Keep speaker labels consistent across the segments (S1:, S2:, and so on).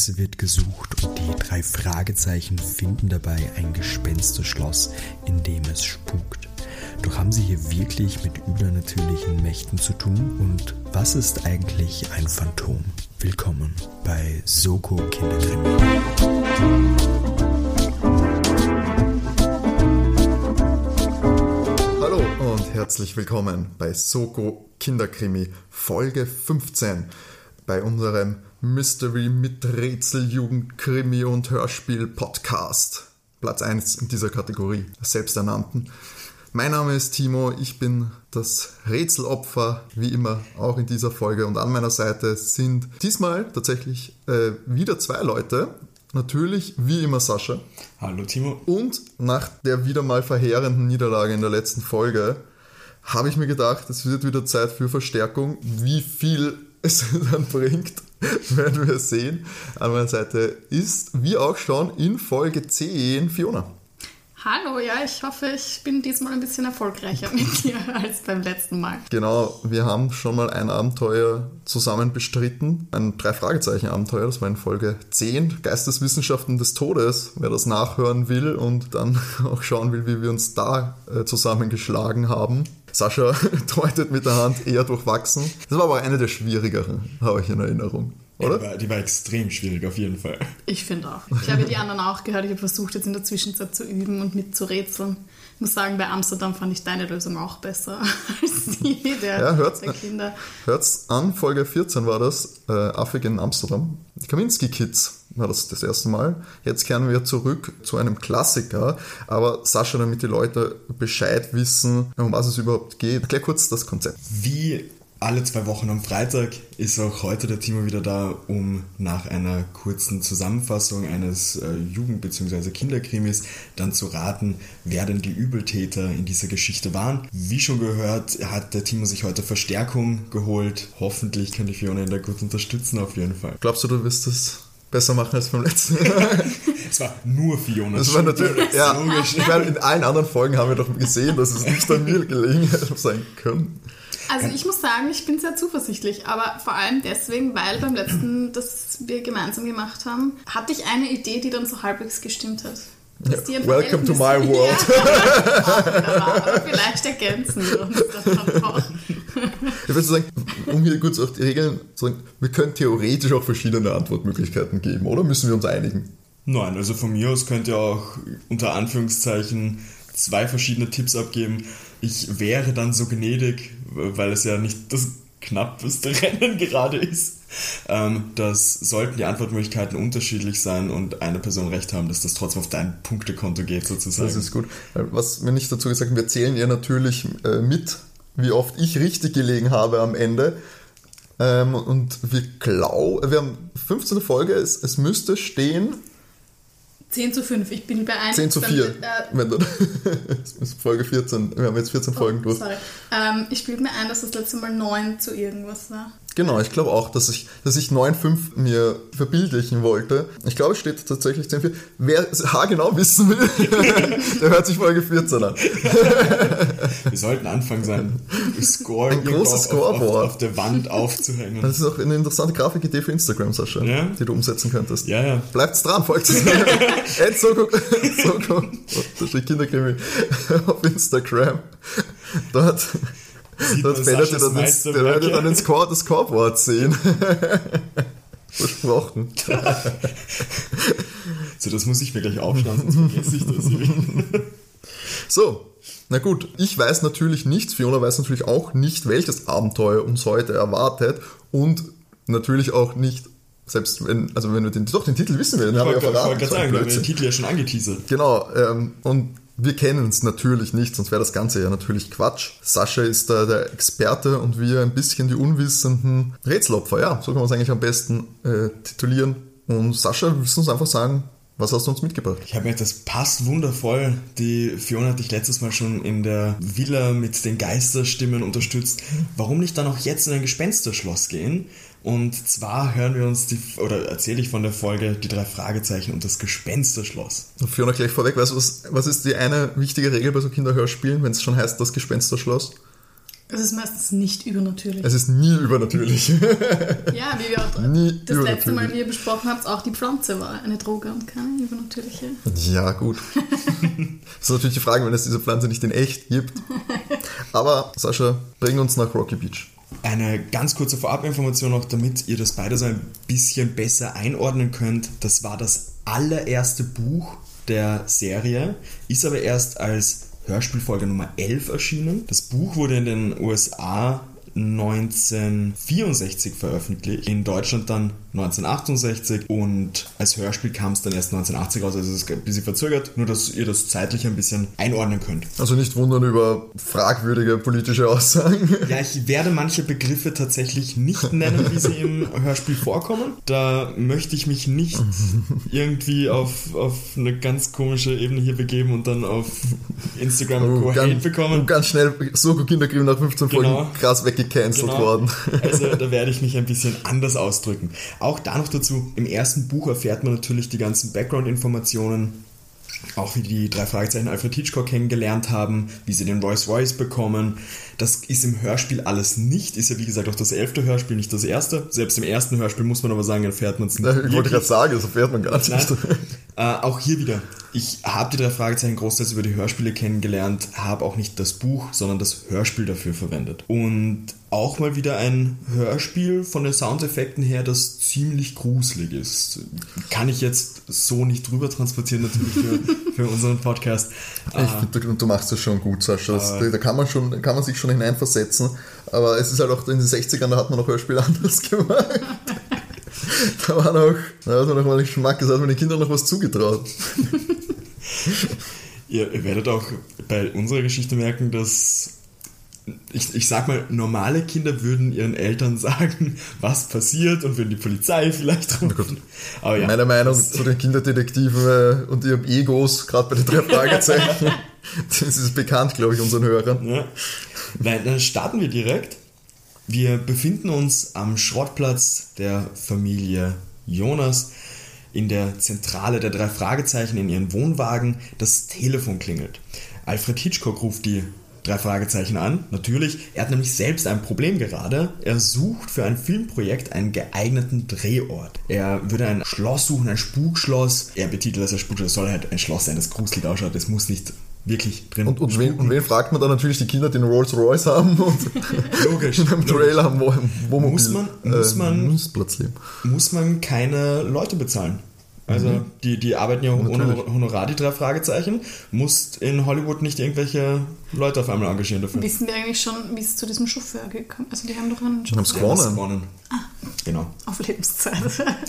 S1: Es wird gesucht und die drei Fragezeichen finden dabei ein Gespensterschloss, in dem es spukt. Doch haben sie hier wirklich mit übernatürlichen Mächten zu tun? Und was ist eigentlich ein Phantom? Willkommen bei Soko Kinderkrimi.
S2: Hallo und herzlich willkommen bei Soko Kinderkrimi Folge 15 bei unserem Mystery mit Rätsel, Jugend, Krimi und Hörspiel Podcast. Platz 1 in dieser Kategorie, selbsternannten. Mein Name ist Timo, ich bin das Rätselopfer, wie immer auch in dieser Folge. Und an meiner Seite sind diesmal tatsächlich äh, wieder zwei Leute. Natürlich, wie immer, Sascha.
S3: Hallo Timo.
S2: Und nach der wieder mal verheerenden Niederlage in der letzten Folge habe ich mir gedacht, es wird wieder Zeit für Verstärkung. Wie viel es dann bringt, werden wir sehen. An meiner Seite ist, wie auch schon in Folge 10, Fiona.
S4: Hallo, ja, ich hoffe, ich bin diesmal ein bisschen erfolgreicher mit dir als beim letzten Mal.
S2: Genau, wir haben schon mal ein Abenteuer zusammen bestritten, ein Drei-Fragezeichen-Abenteuer, das war in Folge 10, Geisteswissenschaften des Todes, wer das nachhören will und dann auch schauen will, wie wir uns da äh, zusammengeschlagen haben. Sascha deutet mit der Hand eher durchwachsen. Das war aber eine der schwierigeren, habe ich in Erinnerung. Oder?
S3: Die war, die war extrem schwierig, auf jeden Fall.
S4: Ich finde auch. Ich habe die anderen auch gehört. Ich habe versucht, jetzt in der Zwischenzeit zu üben und mitzurätseln. Ich muss sagen, bei Amsterdam fand ich deine Lösung auch besser als die der,
S2: Ja, hört's,
S4: der Kinder.
S2: hört's an, Folge 14 war das, äh, Affig in Amsterdam. Die Kaminski Kids war das das erste Mal. Jetzt kehren wir zurück zu einem Klassiker. Aber Sascha, damit die Leute Bescheid wissen, um was es überhaupt geht, erklär kurz das Konzept.
S3: Wie alle zwei Wochen am Freitag ist auch heute der Timo wieder da, um nach einer kurzen Zusammenfassung eines äh, Jugend- bzw. Kinderkrimis dann zu raten, wer denn die Übeltäter in dieser Geschichte waren. Wie schon gehört, hat der Timo sich heute Verstärkung geholt. Hoffentlich kann die Fiona ihn da gut unterstützen, auf jeden Fall.
S2: Glaubst du, du wirst es besser machen als beim letzten Mal?
S3: Es war nur Fiona.
S2: Das war natürlich, ja,
S3: Logisch.
S2: ich meine, in allen anderen Folgen haben wir doch gesehen, dass es nicht an mir gelegen hätte sein können.
S4: Also ich muss sagen, ich bin sehr zuversichtlich, aber vor allem deswegen, weil beim letzten, das wir gemeinsam gemacht haben, hatte ich eine Idee, die dann so halbwegs gestimmt hat. Ein
S2: Welcome to my world.
S4: Ja, aber vielleicht ergänzen wir uns das dann auch.
S2: Ich würde sagen, um hier kurz auf die Regeln zu sagen, wir können theoretisch auch verschiedene Antwortmöglichkeiten geben, oder müssen wir uns einigen?
S3: Nein, also von mir aus könnt ihr auch unter Anführungszeichen zwei verschiedene Tipps abgeben. Ich wäre dann so gnädig, weil es ja nicht das knappeste Rennen gerade ist, ähm, dass sollten die Antwortmöglichkeiten unterschiedlich sein und eine Person recht haben, dass das trotzdem auf dein Punktekonto geht sozusagen.
S2: Das ist gut. Was wir nicht dazu gesagt haben, wir zählen ihr natürlich äh, mit, wie oft ich richtig gelegen habe am Ende. Ähm, und wir glauben, wir haben 15. Folge, es, es müsste stehen
S4: 10 zu 5, ich bin bei 1.
S2: 10 zu 4.
S4: Äh,
S2: Wenn du, es ist Folge 14, wir haben jetzt 14 Folgen durch.
S4: sorry. Ähm, ich bilde mir ein, dass das letzte Mal 9 zu irgendwas war.
S2: Genau, ich glaube auch, dass ich, dass ich 9,5 mir verbildlichen wollte. Ich glaube, es steht tatsächlich 10,4. Wer es haargenau wissen will, der hört sich Folge 14 an.
S3: Wir sollten anfangen, sein Score
S2: Ein großes
S3: auf,
S2: Scoreboard.
S3: auf, auf der Wand aufzuhängen.
S2: Das ist auch eine interessante Grafikidee für Instagram, Sascha,
S3: Ja.
S2: die du umsetzen könntest.
S3: Ja, ja.
S2: Bleibt's dran, folgt es. Ed Soko, Soko, unterstrich Kinderkrimi auf Instagram. Dort,
S3: Man
S2: werdet ihr dann, ins, werdet dann ins Score, das Scoreboard sehen. Versprochen.
S3: So, das muss ich mir gleich aufschreiben, sonst vergesse ich das.
S2: So, na gut, ich weiß natürlich nicht, Fiona weiß natürlich auch nicht, welches Abenteuer uns heute erwartet und natürlich auch nicht, selbst wenn, also wenn wir den, doch den Titel wissen wir, den
S3: Ich
S2: haben wir ja
S3: wollte
S2: verraten.
S3: gerade
S2: so ein
S3: sagen, wir haben den Titel ja schon angeteasert.
S2: Genau, ähm, und wir kennen es natürlich nicht, sonst wäre das Ganze ja natürlich Quatsch. Sascha ist da der Experte und wir ein bisschen die unwissenden Rätselopfer. Ja, so kann man es eigentlich am besten äh, titulieren. Und Sascha, willst du uns einfach sagen, was hast du uns mitgebracht?
S3: Ich habe mir das passt wundervoll. Die Fiona hat dich letztes Mal schon in der Villa mit den Geisterstimmen unterstützt. Warum nicht dann auch jetzt in ein Gespensterschloss gehen? Und zwar hören wir uns die, oder erzähle ich von der Folge die drei Fragezeichen und das Gespensterschloss.
S2: Fiona, gleich vorweg, weißt du, was, was ist die eine wichtige Regel bei so Kinderhörspielen, wenn es schon heißt, das Gespensterschloss?
S4: Es ist meistens nicht übernatürlich.
S2: Es ist nie übernatürlich.
S4: ja, wie wir auch
S2: Nie
S4: das letzte Mal
S2: übernatürlich.
S4: hier besprochen habt, auch die Pflanze war eine Droge und keine übernatürliche.
S2: Ja, gut. das ist natürlich die Frage, wenn es diese Pflanze nicht in echt gibt. Aber Sascha, bring uns nach Rocky Beach.
S3: Eine ganz kurze Vorabinformation noch, damit ihr das beide so ein bisschen besser einordnen könnt. Das war das allererste Buch der Serie, ist aber erst als Hörspielfolge Nummer 11 erschienen. Das Buch wurde in den USA 1964 veröffentlicht, in Deutschland dann 1968 und als Hörspiel kam es dann erst 1980 raus, also es ist ein bisschen verzögert, nur dass ihr das zeitlich ein bisschen einordnen könnt.
S2: Also nicht wundern über fragwürdige politische Aussagen.
S3: Ja, ich werde manche Begriffe tatsächlich nicht nennen, wie sie im Hörspiel vorkommen. Da möchte ich mich nicht irgendwie auf, auf eine ganz komische Ebene hier begeben und dann auf Instagram. Hate
S2: ganz,
S3: bekommen.
S2: ganz schnell Soko Kinderkrieg nach 15
S3: Genau.
S2: Folgen krass weggecancelt
S3: Genau.
S2: worden.
S3: Also da werde ich mich ein bisschen anders ausdrücken. Auch da noch dazu, im ersten Buch erfährt man natürlich die ganzen Background-Informationen, auch wie die drei Fragezeichen Alfred Hitchcock kennengelernt haben, wie sie den Rolls Royce bekommen. Das ist im Hörspiel alles nicht, ist ja wie gesagt auch das elfte Hörspiel, nicht das erste. Selbst im ersten Hörspiel muss man aber sagen, erfährt man es nicht.
S2: Ich wollte gerade sagen, das erfährt man gar nicht.
S3: Äh, auch hier wieder. Ich habe die drei Fragezeichen großteils über die Hörspiele kennengelernt, habe auch nicht das Buch, sondern das Hörspiel dafür verwendet. Und auch mal wieder ein Hörspiel von den Soundeffekten her, das ziemlich gruselig ist. Kann ich jetzt so nicht drüber transportieren, natürlich für, für unseren Podcast.
S2: Ich finde, du, du machst das schon gut, Sascha. Das, da kann man, schon, kann man sich schon hineinversetzen. Aber es ist halt auch in den 60ern, da hat man noch Hörspiele anders gemacht. Da war noch, da hat man noch mal nicht Geschmack, da hat man den Kindern noch was zugetraut.
S3: Ihr werdet auch bei unserer Geschichte merken, dass ich, ich sag mal, normale Kinder würden ihren Eltern sagen, was passiert und würden die Polizei vielleicht rufen. Aber ja,
S2: Meine Meinung zu den Kinderdetektiven äh, und ihrem Egos, gerade bei den drei Fragezeichen, das ist bekannt, glaube ich, unseren Hörern.
S3: Ja. Nein, dann starten wir direkt. Wir befinden uns am Schrottplatz der Familie Jonas in der Zentrale der drei Fragezeichen in ihren Wohnwagen. Das Telefon klingelt. Alfred Hitchcock ruft die drei Fragezeichen an. Natürlich, er hat nämlich selbst ein Problem gerade. Er sucht für ein Filmprojekt einen geeigneten Drehort. Er würde ein Schloss suchen, ein Spukschloss. Er betitelt das als Spukschloss. Es soll halt ein Schloss sein, das gruselig ausschaut. Es muss nicht wirklich drin
S2: Und, und, wen, und wen fragt man dann natürlich die Kinder, die einen Rolls Royce haben und
S3: Logisch.
S2: in einem
S3: logisch.
S2: Trailer haben, wo, Wohnmobil,
S3: Muss man- muss man-
S2: Nutzplatz leben.
S3: muss man keine Leute bezahlen. Also die, die arbeiten ja ohne. Honorar, die drei Fragezeichen. Musst in Hollywood nicht irgendwelche Leute auf einmal engagieren dafür.
S4: Wissen wir eigentlich schon, wie es zu diesem Chauffeur gekommen ist? Also die haben doch einen
S2: Die haben es
S4: Chauffeur
S2: gewonnen.
S3: gewonnen. Genau.
S4: auf Lebenszeit.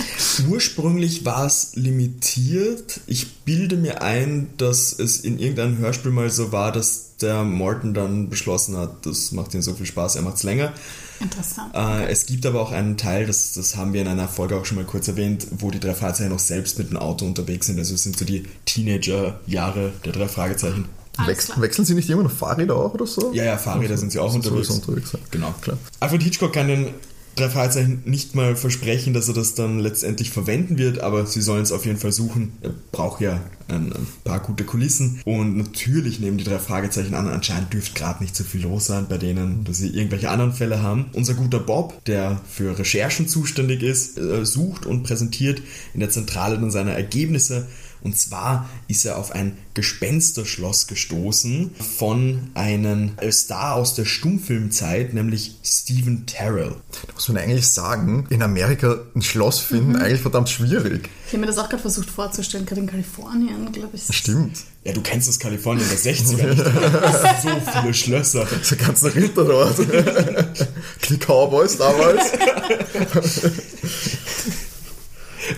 S3: Ursprünglich war es limitiert. Ich bilde mir ein, dass es in irgendeinem Hörspiel mal so war, dass der Morton dann beschlossen hat, das macht ihm so viel Spaß, er macht es länger.
S4: Interessant.
S3: Äh, es gibt aber auch einen Teil, das, das haben wir in einer Folge auch schon mal kurz erwähnt, wo die drei Fragezeichen noch selbst mit dem Auto unterwegs sind. Also es sind so die Teenager-Jahre der drei Fragezeichen.
S2: Wechseln, sie nicht immer noch Fahrräder auch oder so?
S3: Ja, ja, Fahrräder sind sie auch unterwegs.
S2: unterwegs, ja.
S3: Genau.
S2: Klar.
S3: Alfred Hitchcock kann den drei Fragezeichen nicht mal versprechen, dass er das dann letztendlich verwenden wird, aber sie sollen es auf jeden Fall suchen. Er braucht ja ein, ein paar gute Kulissen und natürlich nehmen die drei Fragezeichen an. Anscheinend dürfte gerade nicht so viel los sein bei denen, dass sie irgendwelche anderen Fälle haben. Unser guter Bob, der für Recherchen zuständig ist, äh, sucht und präsentiert in der Zentrale dann seine Ergebnisse. Und zwar ist er auf ein Gespensterschloss gestoßen von einem Star aus der Stummfilmzeit, nämlich Stephen Terrell.
S2: Da muss man eigentlich sagen, in Amerika ein Schloss finden, eigentlich verdammt schwierig.
S4: Ich habe mir das auch gerade versucht vorzustellen, gerade in Kalifornien, glaube ich.
S2: Stimmt.
S3: Ja, du kennst das Kalifornien der 60er nicht. So viele Schlösser.
S2: So ganz Ritter dort. Die Cowboys damals.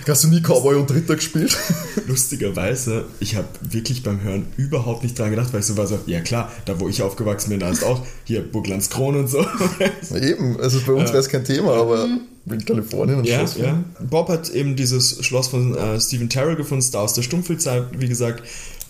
S2: Hast du nie Cowboy und Ritter gespielt?
S3: Lustigerweise, ich habe wirklich beim Hören überhaupt nicht dran gedacht, weil ich so war so, ja klar, da wo ich aufgewachsen bin, da ist auch hier Burglands Kron und so.
S2: Eben, also bei uns wäre es kein Thema, aber in Kalifornien ein
S3: Ja,
S2: Schloss
S3: ja.
S2: finden.
S3: Bob hat eben dieses Schloss von äh, Stephen Terrell gefunden, Star aus der Stummfilmzeit, wie gesagt,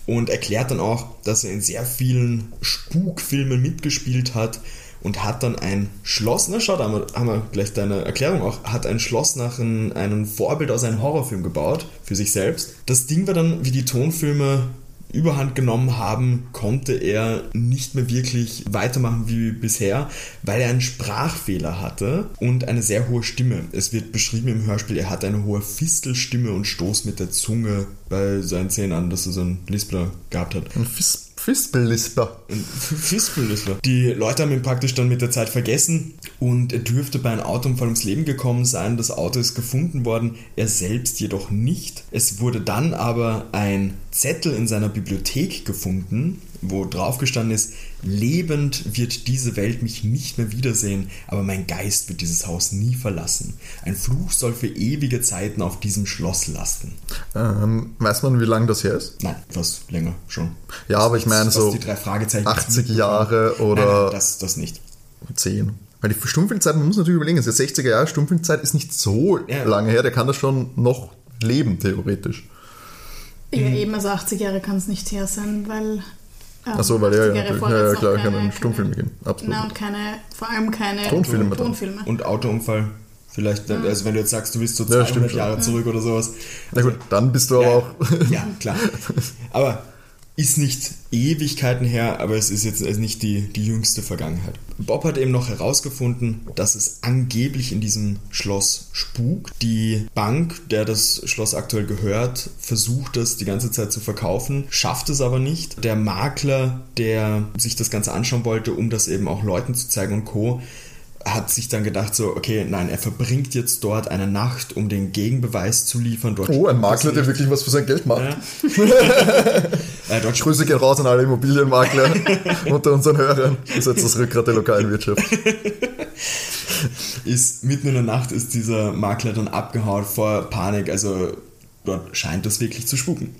S3: und erklärt dann auch, dass er in sehr vielen Spukfilmen mitgespielt hat und hat dann ein Schloss, na schau, da haben wir, haben wir gleich deine Erklärung auch, hat ein Schloss nach ein, einem Vorbild aus einem Horrorfilm gebaut, für sich selbst. Das Ding war dann, wie die Tonfilme Überhand genommen haben, konnte er nicht mehr wirklich weitermachen wie bisher, weil er einen Sprachfehler hatte und eine sehr hohe Stimme. Es wird beschrieben im Hörspiel, er hat eine hohe Fistelstimme und stoßt mit der Zunge bei seinen Zähnen an, dass er so einen Lispler gehabt hat.
S2: Ein Fis Fispellisper.
S3: Ein Fispellisper. Die Leute haben ihn praktisch dann mit der Zeit vergessen und er dürfte bei einem Autounfall ums Leben gekommen sein. Das Auto ist gefunden worden, er selbst jedoch nicht. Es wurde dann aber ein Zettel in seiner Bibliothek gefunden, wo drauf gestanden ist, lebend wird diese Welt mich nicht mehr wiedersehen, aber mein Geist wird dieses Haus nie verlassen. Ein Fluch soll für ewige Zeiten auf diesem Schloss lasten.
S2: Ähm, weiß man, wie lange das her ist?
S3: Nein, was länger schon.
S2: Ja, aber ich meine so
S3: die drei Fragezeichen
S2: 80 Jahre oder
S3: Nein, nein, das, das nicht.
S2: 10. Weil die Stummfilmzeit, man muss natürlich überlegen, es ist 60er Jahre, Stummfilmzeit ist nicht so
S3: Ja.
S2: lange her, der kann das schon noch leben, theoretisch.
S4: Ja, eben, also 80 Jahre kann es nicht her sein, weil. Ähm,
S2: Ach so, weil ja,
S4: 80
S2: ja, Ja, ja, klar,
S4: keine-
S2: keine Stummfilme geben. Absolut.
S4: Na, und keine, vor allem keine
S2: Tonfilme.
S4: Tonfilme.
S3: Und Autounfall. Vielleicht, also wenn du jetzt sagst, du willst so
S2: Ja,
S3: 200
S2: stimmt schon.
S3: Jahre zurück oder sowas.
S2: Na gut, dann bist du aber
S3: ja,
S2: auch.
S3: ja, klar. Aber ist nicht Ewigkeiten her, aber es ist jetzt nicht die, die jüngste Vergangenheit. Bob hat eben noch herausgefunden, dass es angeblich in diesem Schloss spukt. Die Bank, der das Schloss aktuell gehört, versucht das die ganze Zeit zu verkaufen, schafft es aber nicht. Der Makler, der sich das Ganze anschauen wollte, um das eben auch Leuten zu zeigen und Co., hat sich dann gedacht so, okay, nein, er verbringt jetzt dort eine Nacht, um den Gegenbeweis zu liefern. Dort
S2: Oh, ein Makler, der wirklich was für sein Geld macht.
S3: Ja. äh, dort
S2: Grüße gehen raus an alle Immobilienmakler unter unseren Hörern. Das ist jetzt das Rückgrat der lokalen Wirtschaft.
S3: ist mitten in der Nacht ist dieser Makler dann abgehauen vor Panik, also dort scheint das wirklich zu spuken.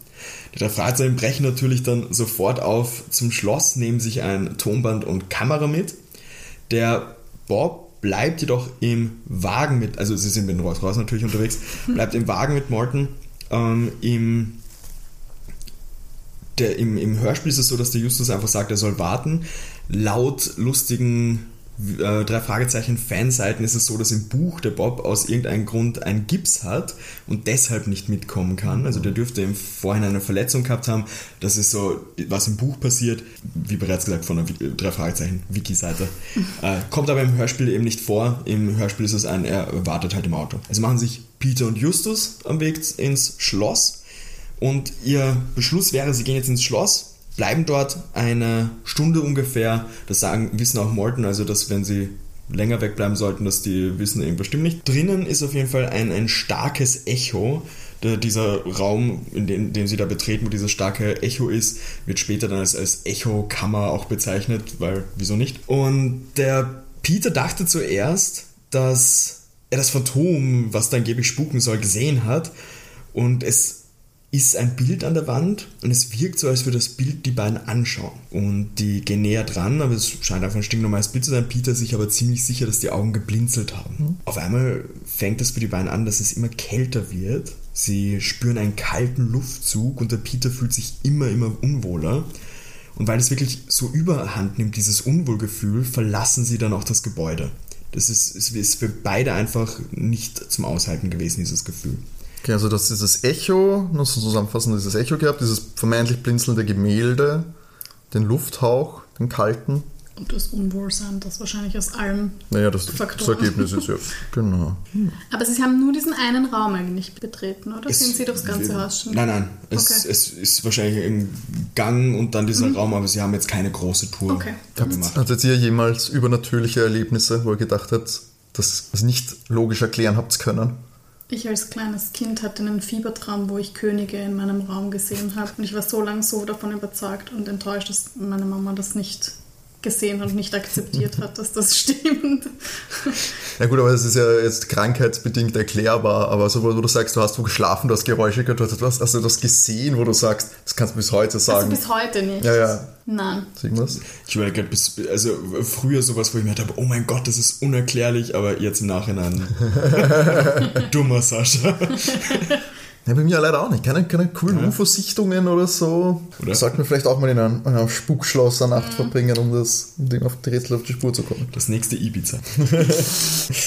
S3: Die drei Fragezeichen brechen natürlich dann sofort auf zum Schloss, nehmen sich ein Tonband und Kamera mit. Der Bob bleibt jedoch im Wagen mit, also sie sind mit dem Rolls Royce natürlich unterwegs, bleibt im Wagen mit Morton. Ähm, im, der, im, Im Hörspiel ist es so, dass der Justus einfach sagt, er soll warten. Laut lustigen äh, drei Fragezeichen Fanseiten ist es so, dass im Buch der Bob aus irgendeinem Grund einen Gips hat und deshalb nicht mitkommen kann. Also der dürfte im Vorhinein eine Verletzung gehabt haben. Das ist so, was im Buch passiert, wie bereits gesagt von der drei Fragezeichen Wiki-Seite. Äh, kommt aber im Hörspiel eben nicht vor. Im Hörspiel ist es ein, er wartet halt im Auto. Also machen sich Peter und Justus am Weg ins Schloss und ihr Beschluss wäre, sie gehen jetzt ins Schloss, bleiben dort eine Stunde ungefähr. Das sagen, wissen auch Morton, also dass wenn sie länger wegbleiben sollten, dass die wissen irgendwas stimmt nicht. Drinnen ist auf jeden Fall ein, ein starkes Echo. Der, dieser Raum, in den, den sie da betreten, wo dieses starke Echo ist, wird später dann als, als Echokammer auch bezeichnet, weil wieso nicht? Und der Peter dachte zuerst, dass er das Phantom, was da angeblich spuken soll, gesehen hat. Und es ist ein Bild an der Wand und es wirkt so, als würde das Bild die beiden anschauen. Und die gehen näher dran, aber es scheint einfach ein stinknormales Bild zu sein. Peter ist sich aber ziemlich sicher, dass die Augen geblinzelt haben. Auf einmal fängt es für die beiden an, dass es immer kälter wird. Sie spüren einen kalten Luftzug und der Peter fühlt sich immer, immer unwohler. Und weil es wirklich so überhand nimmt, dieses Unwohlgefühl, verlassen sie dann auch das Gebäude. Das ist, ist für beide einfach nicht zum Aushalten gewesen, dieses Gefühl.
S2: Okay, also das ist das Echo, nur so zusammenfassend dieses Echo gehabt, dieses vermeintlich blinzelnde Gemälde, den Lufthauch, den kalten.
S4: Und das Unwohlsein, das wahrscheinlich aus allem.
S2: Naja, das, das
S4: Faktoren.
S2: Ergebnis ist ja. Genau.
S4: Aber Sie haben nur diesen einen Raum eigentlich betreten, oder?
S3: Es-
S4: Sind Sie durchs ganze Haus schon?
S3: Nein, nein. Es,
S4: Okay.
S3: es ist wahrscheinlich ein Gang und dann dieser Raum, aber sie haben jetzt keine große Tour
S4: Okay.
S3: gemacht.
S2: Hattet ihr jemals übernatürliche Erlebnisse, wo ihr gedacht habt, dass ihr es nicht logisch erklären habt können?
S4: Ich als kleines Kind hatte einen Fiebertraum, wo ich Könige in meinem Raum gesehen habe. Und ich war so lange so davon überzeugt und enttäuscht, dass meine Mama das nicht gesehen und nicht akzeptiert hat, dass das stimmt.
S2: Ja gut, aber es ist ja jetzt krankheitsbedingt erklärbar, aber so, wo du sagst, du hast wo geschlafen, du hast Geräusche gehört, du hast etwas, du das gesehen, wo du sagst, das kannst du bis heute
S4: Also
S2: sagen.
S4: bis heute nicht.
S2: ja, ja.
S4: Nein.
S2: Irgendwas?
S3: Ich überlege gerade, bis, also früher sowas, wo ich mir gedacht habe, oh mein Gott, das ist unerklärlich, aber jetzt im Nachhinein dummer Sascha.
S2: Ja, bei mir leider auch nicht. Keine, keine coolen UFO-Sichtungen oder so.
S3: Oder?
S2: Sollten wir vielleicht auch mal in einem, in einem Spukschloss eine Nacht verbringen, um das um dem auf die Rätsel auf die Spur zu kommen.
S3: Das nächste Ibiza.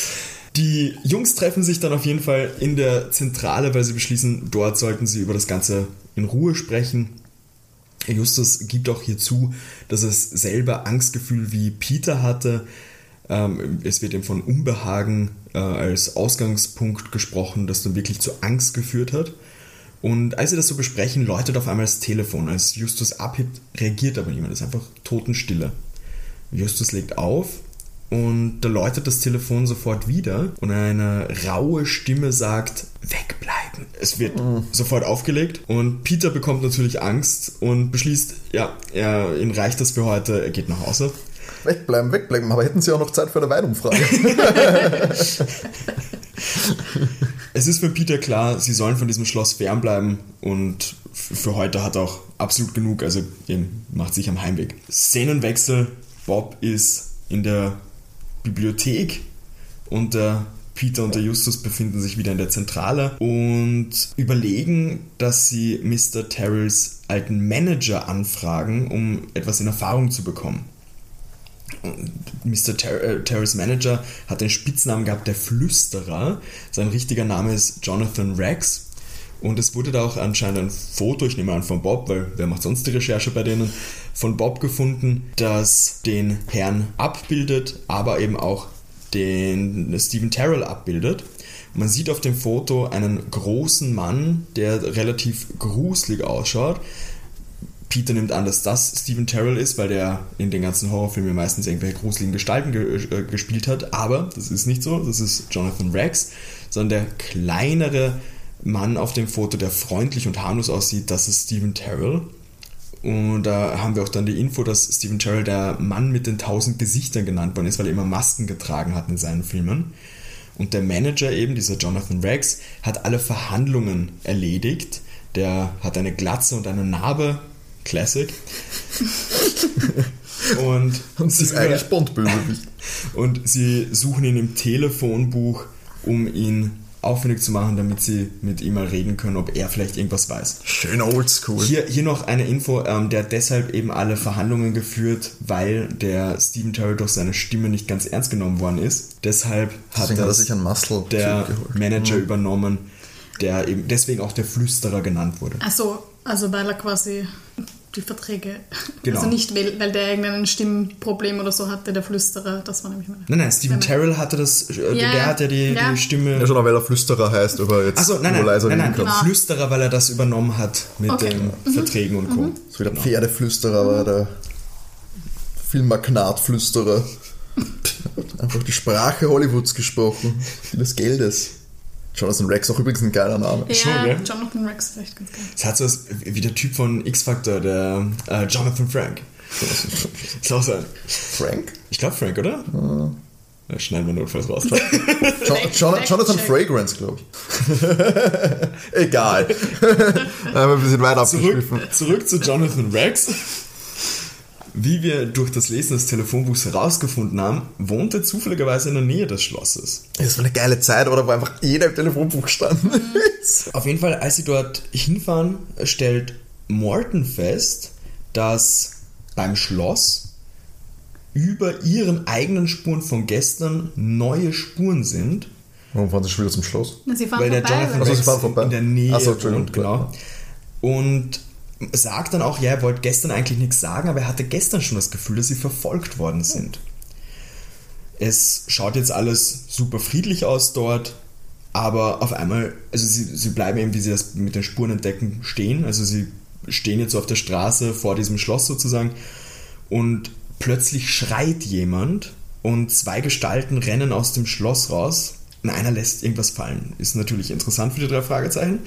S3: Die Jungs treffen sich dann auf jeden Fall in der Zentrale, weil sie beschließen, dort sollten sie über das Ganze in Ruhe sprechen. Justus gibt auch hier zu, dass es selber Angstgefühl wie Peter hatte. Ähm, es wird ihm von Unbehagen äh, als Ausgangspunkt gesprochen, das dann wirklich zu Angst geführt hat. Und als sie das so besprechen, läutet auf einmal das Telefon. Als Justus abhebt, reagiert aber niemand. Es ist einfach Totenstille. Justus legt auf und da läutet das Telefon sofort wieder und eine raue Stimme sagt, wegbleiben. Es wird mhm. sofort aufgelegt und Peter bekommt natürlich Angst und beschließt, ja, er, ihn reicht das für heute, er geht nach Hause.
S2: Wegbleiben, wegbleiben, aber hätten Sie auch noch Zeit für eine Weidumfrage?
S3: es ist für Peter klar, sie sollen von diesem Schloss fernbleiben und für heute hat er auch absolut genug, also er macht sich am Heimweg. Szenenwechsel, Bob ist in der Bibliothek und der Peter und der Justus befinden sich wieder in der Zentrale und überlegen, dass sie Mr. Terrells alten Manager anfragen, um etwas in Erfahrung zu bekommen. Mr. Ter äh, Terrells Manager hat den Spitznamen gehabt, der Flüsterer. Sein richtiger Name ist Jonathan Rex. Und es wurde da auch anscheinend ein Foto, ich nehme an von Bob, weil wer macht sonst die Recherche bei denen, von Bob gefunden, das den Herrn abbildet, aber eben auch den Stephen Terrell abbildet. Man sieht auf dem Foto einen großen Mann, der relativ gruselig ausschaut. Peter nimmt an, dass das Stephen Terrell ist, weil der in den ganzen Horrorfilmen meistens irgendwelche gruseligen Gestalten ge äh, gespielt hat. Aber das ist nicht so. Das ist Jonathan Rex, sondern der kleinere Mann auf dem Foto, der freundlich und harmlos aussieht, das ist Stephen Terrell. Und da haben wir auch dann die Info, dass Stephen Terrell der Mann mit den tausend Gesichtern genannt worden ist, weil er immer Masken getragen hat in seinen Filmen. Und der Manager eben, dieser Jonathan Rex, hat alle Verhandlungen erledigt. Der hat eine Glatze und eine Narbe. Classic. und,
S2: und sie ist eigentlich Bond-Bösewicht.
S3: Und sie suchen ihn im Telefonbuch, um ihn aufwendig zu machen, damit sie mit ihm mal reden können, ob er vielleicht irgendwas weiß.
S2: Schön oldschool.
S3: Hier, hier noch eine Info, ähm, der hat deshalb eben alle Verhandlungen geführt, weil der Steven Terrell durch seine Stimme nicht ganz ernst genommen worden ist. Deshalb hat,
S2: deswegen
S3: das
S2: hat er Muscle
S3: der Manager mhm. übernommen, der eben deswegen auch der Flüsterer genannt wurde.
S4: Achso, also weil er quasi die Verträge. Genau. Also nicht, weil, weil der irgendein Stimmproblem oder so hatte, der Flüsterer, das war nämlich meine.
S3: Nein, nein, Steven Terrell hatte das, äh, ja, der hat ja die, ja. die Stimme.
S2: Ja, schon auch, weil er Flüsterer heißt, aber jetzt
S3: Achso, nein, nein, leiser nein, nein, nein. Genau. Flüsterer, weil er das übernommen hat mit okay. den mhm. Verträgen und Co. Mhm.
S2: So wie der genau. Pferdeflüsterer mhm. war der Filmmagnatflüsterer. Einfach die Sprache Hollywoods gesprochen, des Geldes. Jonathan Rex, auch übrigens ein geiler Name.
S4: Ja, Schon, gell? Jonathan Rex ist echt ganz geil.
S3: Es hat so was wie der Typ von X-Factor, der äh, Jonathan Frank. ist auch sein.
S2: Frank?
S3: Ich glaube Frank, oder? Ah. Ja, schneiden wir notfalls raus.
S2: John, John, Jonathan Fragrance, glaube ich. Egal. wir sind weiter
S3: zurück, zurück zu Jonathan Rex. Wie wir durch das Lesen des Telefonbuchs herausgefunden haben, wohnt er zufälligerweise in der Nähe des Schlosses.
S2: Das war eine geile Zeit, oder? Wo einfach jeder im Telefonbuch stand.
S3: Auf jeden Fall, als sie dort hinfahren, stellt Morton fest, dass beim Schloss über ihren eigenen Spuren von gestern neue Spuren sind.
S2: Warum fahren sie schon wieder zum Schloss?
S4: Na, sie fahren
S3: Weil
S4: vorbei,
S3: der Jonathan also,
S2: sie fahren vorbei.
S3: in der Nähe
S2: so,
S3: wohnt, genau. Und sagt dann auch, ja, er wollte gestern eigentlich nichts sagen, aber er hatte gestern schon das Gefühl, dass sie verfolgt worden sind. Es schaut jetzt alles super friedlich aus dort, aber auf einmal, also sie, sie bleiben eben, wie sie das mit den Spuren entdecken, stehen. Also sie stehen jetzt auf der Straße vor diesem Schloss sozusagen und plötzlich schreit jemand und zwei Gestalten rennen aus dem Schloss raus und einer lässt irgendwas fallen. Ist natürlich interessant für die drei Fragezeichen.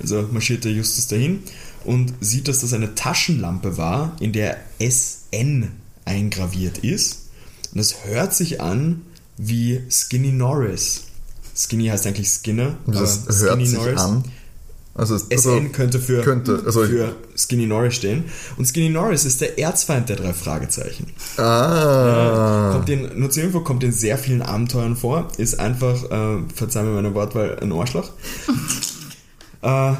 S3: Also marschiert der Justus dahin und sieht, dass das eine Taschenlampe war, in der SN eingraviert ist. Und es hört sich an wie Skinny Norris. Skinny heißt eigentlich Skinner.
S2: Das hört Skinny sich Norris. an.
S3: Also, SN also könnte, für,
S2: könnte also
S3: für Skinny Norris stehen. Und Skinny Norris ist der Erzfeind der drei Fragezeichen.
S2: Ah.
S3: Ja, kommt in, nur zur Info, kommt in sehr vielen Abenteuern vor. Ist einfach, äh, verzeih mir meine Wortwahl, ein Arschloch. äh,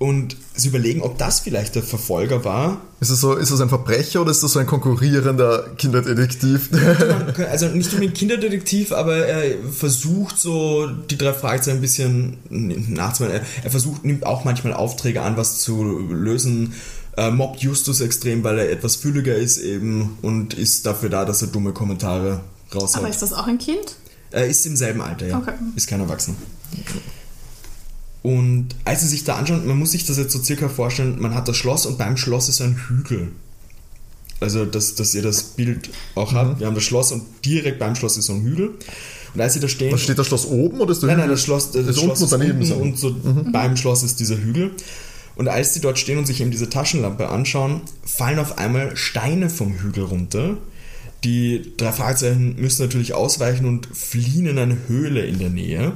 S3: und sie überlegen, ob das vielleicht der Verfolger war.
S2: Ist es so, ist es ein Verbrecher oder ist das so ein konkurrierender Kinderdetektiv?
S3: also nicht unbedingt Kinderdetektiv, aber er versucht so die drei Fragezeichen ein bisschen nachzumachen. Er versucht, nimmt auch manchmal Aufträge an, was zu lösen. äh, mobbt Justus extrem, weil er etwas fülliger ist eben und ist dafür da, dass er dumme Kommentare raushaut.
S4: Aber ist das auch ein Kind?
S3: Er ist im selben Alter, ja.
S4: Okay.
S3: Ist kein Erwachsener. Und als sie sich da anschauen, man muss sich das jetzt so circa vorstellen, man hat das Schloss und beim Schloss ist ein Hügel. Also, dass, dass ihr das Bild auch habt. Wir haben das Schloss und direkt beim Schloss ist so ein Hügel. Und als sie da stehen.
S2: Was steht das Schloss oben oder ist der
S3: Nein, nein,
S2: Hügel-
S3: das Schloss, das
S2: ist
S3: Schloss
S2: unten und daneben
S3: unten
S2: so.
S3: und so beim Schloss ist dieser Hügel. Und als sie dort stehen und sich eben diese Taschenlampe anschauen, fallen auf einmal Steine vom Hügel runter. Die drei Fragezeichen müssen natürlich ausweichen und fliehen in eine Höhle in der Nähe.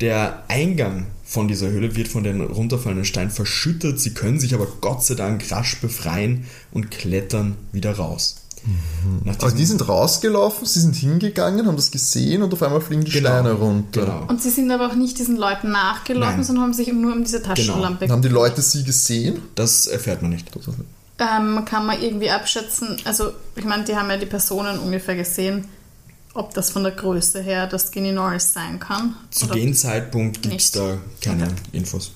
S3: Der Eingang von dieser Höhle wird von den runterfallenden Steinen verschüttet. Sie können sich aber Gott sei Dank rasch befreien und klettern wieder raus. Nach
S2: Also die sind rausgelaufen, sie sind hingegangen, haben das gesehen und auf einmal fliegen die
S3: Genau,
S2: Steine runter.
S3: Genau.
S4: Und sie sind aber auch nicht diesen Leuten nachgelaufen,
S3: Nein.
S4: sondern haben sich nur um diese Taschenlampe
S2: Haben die Leute sie gesehen?
S3: Das erfährt man nicht.
S4: Ähm, kann man irgendwie abschätzen, also ich meine, die haben ja die Personen ungefähr gesehen, ob das von der Größe her das Skinny Norris sein kann.
S3: Zu dem Zeitpunkt gibt es da keine
S4: Okay.
S3: Infos.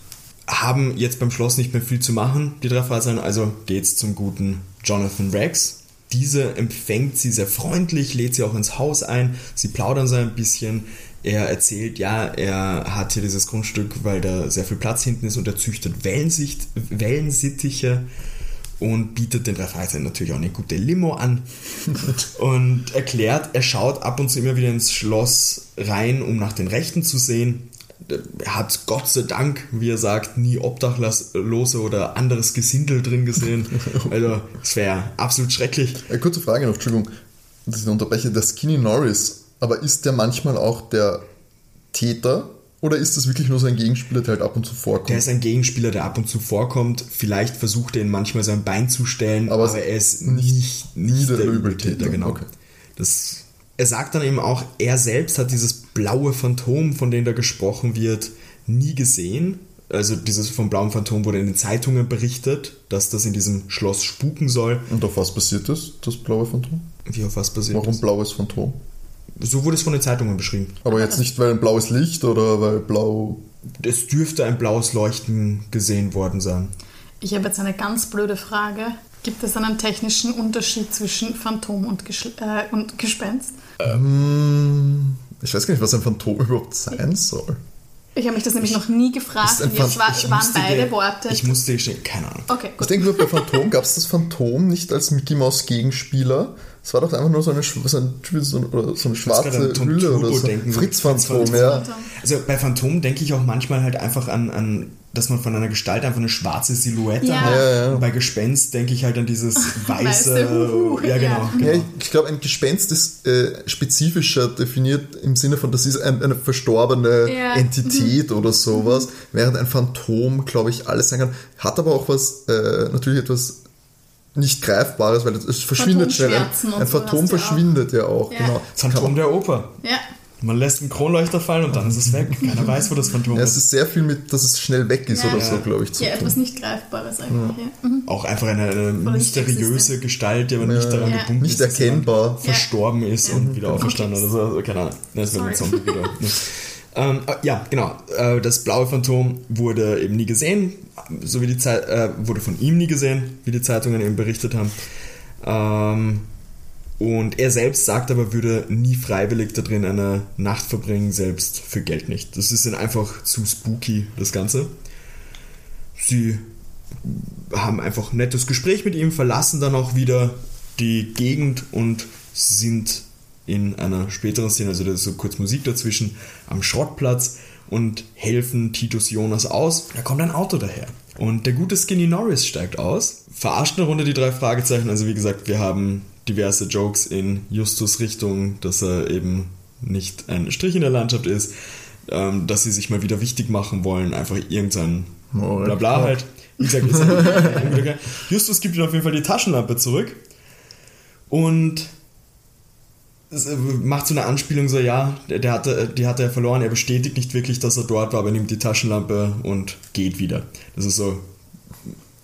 S3: Haben jetzt beim Schloss nicht mehr viel zu machen, die drei Fragezeichen, also geht's zum guten Jonathan Rex. Diese empfängt sie sehr freundlich, lädt sie auch ins Haus ein, sie plaudern so ein bisschen. Er erzählt, ja, er hat hier dieses Grundstück, weil da sehr viel Platz hinten ist und er züchtet Wellensittiche und bietet den drei Fragezeichen natürlich auch eine gute Limo an und erklärt, er schaut ab und zu immer wieder ins Schloss rein, um nach den Rechten zu sehen. Er hat Gott sei Dank, wie er sagt, nie Obdachlose oder anderes Gesindel drin gesehen. Also, es wäre absolut schrecklich.
S2: Eine kurze Frage noch, Entschuldigung, dass ich unterbreche. Der Skinny Norris, aber ist der manchmal auch der Täter oder ist das wirklich nur so ein Gegenspieler, der halt ab und zu vorkommt?
S3: Der ist ein Gegenspieler, der ab und zu vorkommt. Vielleicht versucht er ihn manchmal sein Bein zu stellen,
S2: Aber
S3: aber, er ist nicht, nicht
S2: der
S3: der
S2: Übeltäter.
S3: Genau.
S2: okay.
S3: Das, er sagt dann eben auch, er selbst hat dieses blaue Phantom, von dem da gesprochen wird, nie gesehen. Also dieses vom blauen Phantom wurde in den Zeitungen berichtet, dass das in diesem Schloss spuken soll.
S2: Und auf was basiert das, das blaue Phantom?
S3: Wie auf was basiert
S2: Warum
S3: das?
S2: blaues Phantom?
S3: So wurde es von den Zeitungen beschrieben.
S2: Aber jetzt nicht, weil ein blaues Licht oder weil blau.
S3: Es dürfte ein blaues Leuchten gesehen worden sein.
S4: Ich habe jetzt eine ganz blöde Frage. Gibt es einen technischen Unterschied zwischen Phantom und, Geschl äh, und Gespenst?
S2: Hm, ich weiß gar nicht, was ein Phantom überhaupt sein soll.
S4: Ich habe mich das nämlich noch nie gefragt. Und Jetzt war,
S2: ich
S4: waren beide
S3: dir-
S4: Worte.
S3: Ich musste gestehen, keine Ahnung.
S4: okay,
S2: Ich
S4: gut.
S2: denke nur, bei Phantom gab es das Phantom nicht als Mickey Mouse Gegenspieler. Es war doch einfach nur so eine, so eine, so eine, so eine schwarze Hülle oder so.
S3: denken,
S2: Fritz Phantom,
S3: Phantom.
S2: ja.
S3: Also bei Phantom denke ich auch manchmal halt einfach an, an dass man von einer Gestalt einfach eine schwarze Silhouette
S4: Ja.
S3: hat.
S2: Ja, ja.
S3: Und bei Gespenst denke ich halt an dieses weiße.
S4: Weiße, huhu,
S3: ja, genau.
S4: ja.
S3: genau.
S2: Ja, ich glaube, ein Gespenst ist äh, spezifischer definiert im Sinne von, das ist ein, eine verstorbene
S4: Ja.
S2: Entität oder sowas, während ein Phantom, glaube ich, alles sein kann. Hat aber auch was, äh, natürlich etwas nicht Greifbares, weil es, verschwindet schnell. Ein, ein
S4: so
S2: Phantom
S4: auch.
S2: verschwindet ja auch,
S4: Ja.
S2: genau.
S3: Phantom der Oper.
S4: Ja,
S3: Man lässt einen Kronleuchter fallen und dann ist es weg. Keiner weiß, wo das Phantom
S2: Ja, es
S3: ist.
S2: ist sehr viel mit, dass es schnell weg ist
S4: Ja.
S2: oder so, glaube ich, zu
S4: ja
S2: tun.
S4: etwas nicht Greifbares eigentlich. Ja. Mhm.
S3: Auch einfach eine, eine
S4: nicht
S3: mysteriöse. Gestalt, die aber nicht daran
S4: Ja.
S3: gebunden
S2: Nicht
S3: ist, dass jemand
S2: erkennbar.
S3: verstorben ist und wieder auferstanden oder so. Also, keine Ahnung. Das wäre ein
S4: Sorry.
S3: Zombie wieder. Ähm, äh, ja, genau. Äh, das blaue Phantom wurde eben nie gesehen, so wie die Zeit, äh, wurde von ihm nie gesehen, wie die Zeitungen eben berichtet haben. Ähm, und er selbst sagt aber, würde nie freiwillig da drin eine Nacht verbringen, selbst für Geld nicht. Das ist dann einfach zu spooky, das Ganze. Sie haben einfach ein nettes Gespräch mit ihm, verlassen dann auch wieder die Gegend und sind in einer späteren Szene, also da ist so kurz Musik dazwischen, am Schrottplatz und helfen Titus Jonas aus. Da kommt ein Auto daher. Und der gute Skinny Norris steigt aus, verarscht eine Runde die drei Fragezeichen. Also wie gesagt, wir haben diverse Jokes in Justus Richtung, dass er eben nicht ein Strich in der Landschaft ist, ähm, dass sie sich mal wieder wichtig machen wollen, einfach irgendein Blabla
S2: ja.
S3: halt. Wie gesagt. Justus gibt ihm auf jeden Fall die Taschenlampe zurück und macht so eine Anspielung so, ja, der, der hatte, die hat er verloren, er bestätigt nicht wirklich, dass er dort war, aber er nimmt die Taschenlampe und geht wieder. Das ist so,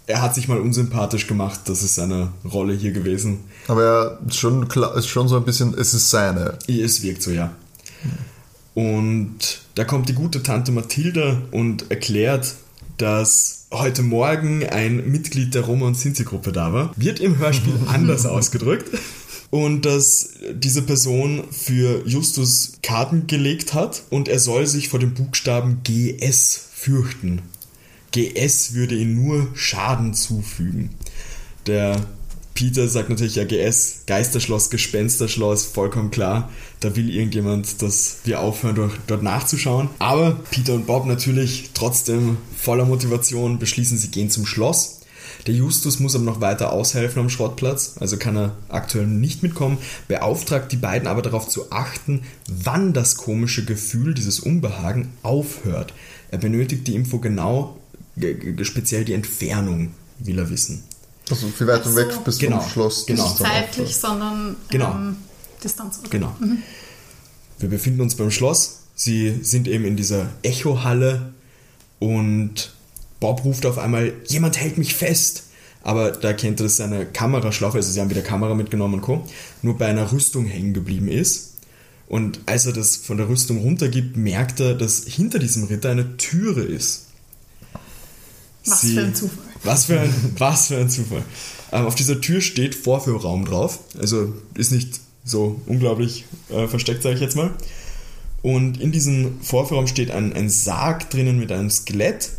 S3: er hat sich mal unsympathisch gemacht, das ist seine Rolle hier gewesen.
S2: Aber er ist schon, klar, ist schon so ein bisschen, es ist seine.
S3: Es wirkt so, ja. Und da kommt die gute Tante Mathilda und erklärt, dass heute Morgen ein Mitglied der Roma- und Sinti-Gruppe da war. Wird im Hörspiel anders ausgedrückt. Und dass diese Person für Justus Karten gelegt hat und er soll sich vor dem Buchstaben GS fürchten. GS würde ihm nur Schaden zufügen. Der Peter sagt natürlich ja GS, Geisterschloss, Gespensterschloss, vollkommen klar. Da will irgendjemand, dass wir aufhören, dort, nachzuschauen. Aber Peter und Bob natürlich trotzdem voller Motivation beschließen, sie gehen zum Schloss. Der Justus muss aber noch weiter aushelfen am Schrottplatz, also kann er aktuell nicht mitkommen, beauftragt die beiden aber darauf zu achten, wann das komische Gefühl, dieses Unbehagen aufhört. Er benötigt die Info genau, speziell die Entfernung will er wissen.
S2: Also viel weiter
S4: Ach so.
S2: weg bis
S3: Genau,
S2: zum Schloss.
S3: genau.
S2: dann
S4: Zeitlich, sondern
S3: Genau.
S4: ähm, Distanz.
S3: Genau. Wir befinden uns beim Schloss. Sie sind eben in dieser Echohalle und Bob ruft auf einmal, jemand hält mich fest. Aber da erkennt er, dass seine Kameraschlaufe, also sie haben wieder Kamera mitgenommen und Co., nur bei einer Rüstung hängen geblieben ist. Und als er das von der Rüstung runtergibt, merkt er, dass hinter diesem Ritter eine Türe ist.
S4: Was
S3: Sie-
S4: für ein Zufall.
S3: Was für ein, was für ein Zufall. Ähm, auf dieser Tür steht Vorführraum drauf. Also ist nicht so unglaublich äh, versteckt, sage ich jetzt mal. Und in diesem Vorführraum steht ein, ein Sarg drinnen mit einem Skelett.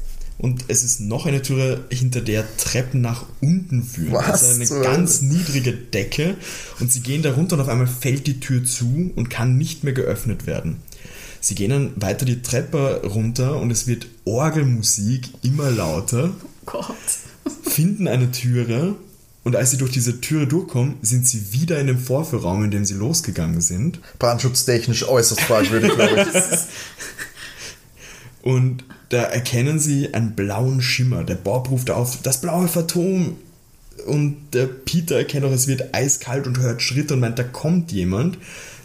S3: Und es ist noch eine Türe, hinter der Treppen nach unten führen.
S2: Was
S3: Also eine
S2: zur
S3: ganz niedrige Decke. Und sie gehen da runter und auf einmal fällt die Tür zu und kann nicht mehr geöffnet werden. Sie gehen dann weiter die Treppe runter und es wird Orgelmusik immer lauter
S4: Gott.
S3: finden eine Türe und als sie durch diese Türe durchkommen, sind sie wieder in dem Vorführraum, in dem sie losgegangen sind.
S2: brandschutztechnisch äußerst fragwürdig, glaube ich.
S3: Und da erkennen sie einen blauen Schimmer. Der Bob ruft auf, das blaue Phantom. Und der Peter erkennt auch, es wird eiskalt und hört Schritte und meint, da kommt jemand.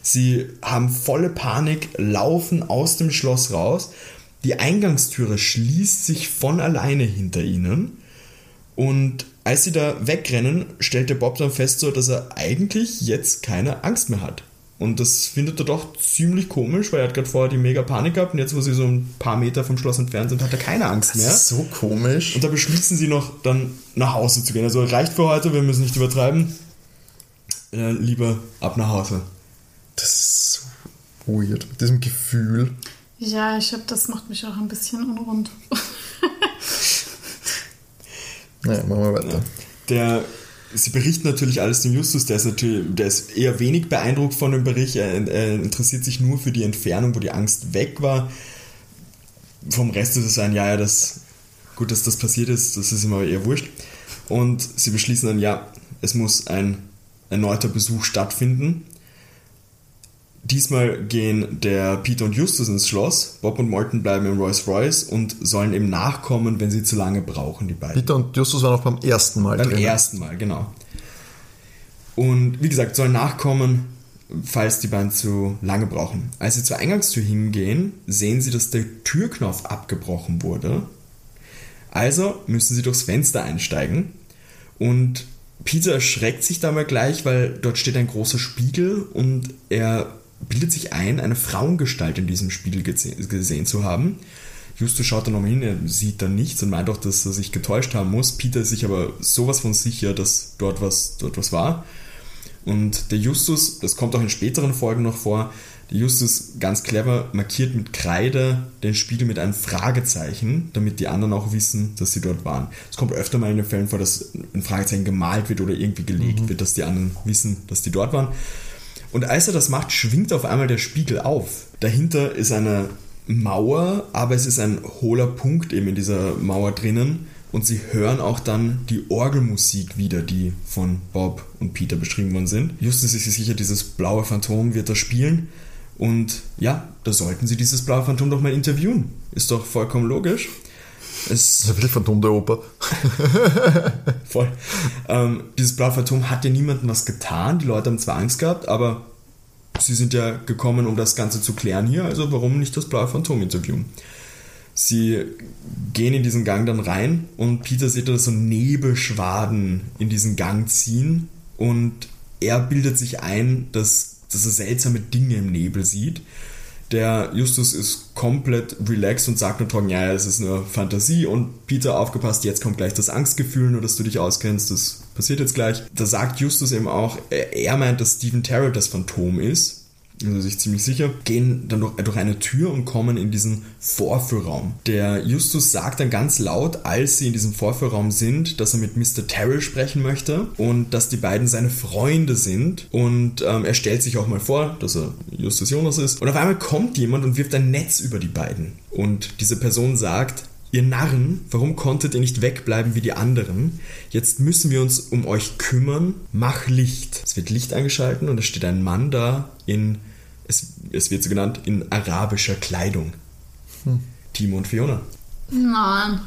S3: Sie haben volle Panik, laufen aus dem Schloss raus. Die Eingangstüre schließt sich von alleine hinter ihnen. Und als sie da wegrennen, stellt der Bob dann fest, so, dass er eigentlich jetzt keine Angst mehr hat. Und das findet er doch ziemlich komisch, weil er hat gerade vorher die mega Panik gehabt und jetzt, wo sie so ein paar Meter vom Schloss entfernt sind, hat er keine Angst
S2: Das
S3: mehr.
S2: ist so komisch.
S3: Und da beschließen sie noch, dann nach Hause zu gehen. Also reicht für heute, wir müssen nicht übertreiben. Äh, lieber ab nach Hause.
S2: Das ist so weird. Mit diesem Gefühl.
S4: Ja, ich hab, das macht mich auch ein bisschen unrund.
S2: Naja, machen wir weiter.
S3: Der, sie berichten natürlich alles dem Justus, der ist natürlich, der ist eher wenig beeindruckt von dem Bericht, er, er interessiert sich nur für die Entfernung, wo die Angst weg war. Vom Rest ist es ein, ja, ja, das, gut, dass das passiert ist, das ist ihm aber eher wurscht. Und sie beschließen dann, ja, es muss ein erneuter Besuch stattfinden. Diesmal gehen der Peter und Justus ins Schloss, Bob und Morton bleiben im Rolls Royce und sollen eben nachkommen, wenn sie zu lange brauchen, die beiden.
S2: Peter und Justus waren auch beim ersten Mal
S3: Beim
S2: drin.
S3: ersten Mal, genau. Und wie gesagt, sollen nachkommen, falls die beiden zu lange brauchen. Als sie zur Eingangstür hingehen, sehen sie, dass der Türknopf abgebrochen wurde. Also müssen sie durchs Fenster einsteigen. Und Peter erschreckt sich dabei gleich, weil dort steht ein großer Spiegel und er bildet sich ein, eine Frauengestalt in diesem Spiegel gese- gesehen zu haben. Justus schaut da nochmal hin, er sieht da nichts und meint auch, dass er sich getäuscht haben muss. Peter ist sich aber sowas von sicher, dass dort was, dort was war. Und der Justus, das kommt auch in späteren Folgen noch vor, der Justus ganz clever markiert mit Kreide den Spiegel mit einem Fragezeichen, damit die anderen auch wissen, dass sie dort waren. Es kommt öfter mal in den Fällen vor, dass ein Fragezeichen gemalt wird oder irgendwie gelegt wird, dass die anderen wissen, dass die dort waren. Und als er das macht, schwingt auf einmal der Spiegel auf. Dahinter ist eine Mauer, aber es ist ein hohler Punkt eben in dieser Mauer drinnen. Und sie hören auch dann die Orgelmusik wieder, die von Bob und Peter beschrieben worden sind. Justus ist sich sicher, dieses blaue Phantom wird da spielen. Und ja, da sollten sie dieses blaue Phantom doch mal interviewen. Ist doch vollkommen logisch. Es
S2: Das ist ein bisschen Phantom der Oper.
S3: Voll. Ähm, dieses blaue Phantom hat ja niemandem was getan. Die Leute haben zwar Angst gehabt, aber sie sind ja gekommen, um das Ganze zu klären hier. Also warum nicht das blaue Phantom interviewen? Sie gehen in diesen Gang dann rein und Peter sieht, dass so Nebelschwaden in diesen Gang ziehen und er bildet sich ein, dass, dass er seltsame Dinge im Nebel sieht. Der Justus ist komplett relaxed und sagt nur trocken, ja, es ist nur Fantasie und Peter, aufgepasst, jetzt kommt gleich das Angstgefühl, nur dass du dich auskennst, das passiert jetzt gleich. Da sagt Justus eben auch, er meint, dass Stephen Terrell das Phantom ist also sich ziemlich sicher, gehen dann durch, durch eine Tür und kommen in diesen Vorführraum. Der Justus sagt dann ganz laut, als sie in diesem Vorführraum sind, dass er mit Mr. Terrell sprechen möchte und dass die beiden seine Freunde sind. Und ähm, er stellt sich auch mal vor, dass er Justus Jonas ist. Und auf einmal kommt jemand und wirft ein Netz über die beiden. Und diese Person sagt, Ihr Narren, warum konntet ihr nicht wegbleiben wie die anderen? Jetzt müssen wir uns um euch kümmern. Mach Licht. Es wird Licht eingeschalten und es steht ein Mann da in, es, es wird so genannt, in arabischer Kleidung. Hm. Timo und Fiona.
S4: Nein,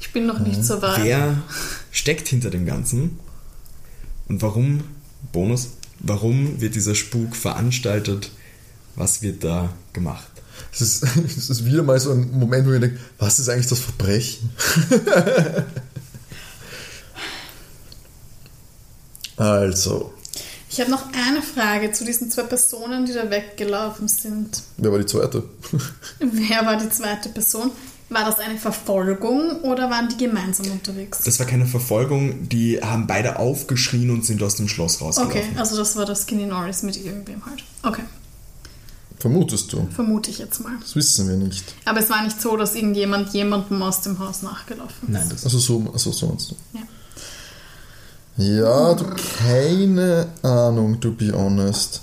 S4: ich bin noch nicht so weit.
S3: Wer steckt hinter dem Ganzen? Und warum, Bonus, warum wird dieser Spuk veranstaltet? Was wird da gemacht?
S2: Es ist, es ist wieder mal so ein Moment, wo ich denke, was ist eigentlich das Verbrechen? also.
S4: Ich habe noch eine Frage zu diesen zwei Personen, die da weggelaufen sind.
S2: Wer war die zweite?
S4: Wer war die zweite Person? War das eine Verfolgung oder waren die gemeinsam unterwegs?
S3: Das war keine Verfolgung, die haben beide aufgeschrien und sind aus dem Schloss rausgelaufen.
S4: Okay, also das war das Skinny Norris mit irgendwem halt. Okay.
S2: Vermutest du?
S4: Vermute ich jetzt mal.
S2: Das wissen wir nicht.
S4: Aber es war nicht so, dass irgendjemand jemandem aus dem Haus nachgelaufen ist.
S3: Nein, das
S2: Also so, also so meinst du.
S4: Ja.
S2: Ja, du, keine Ahnung, to be honest.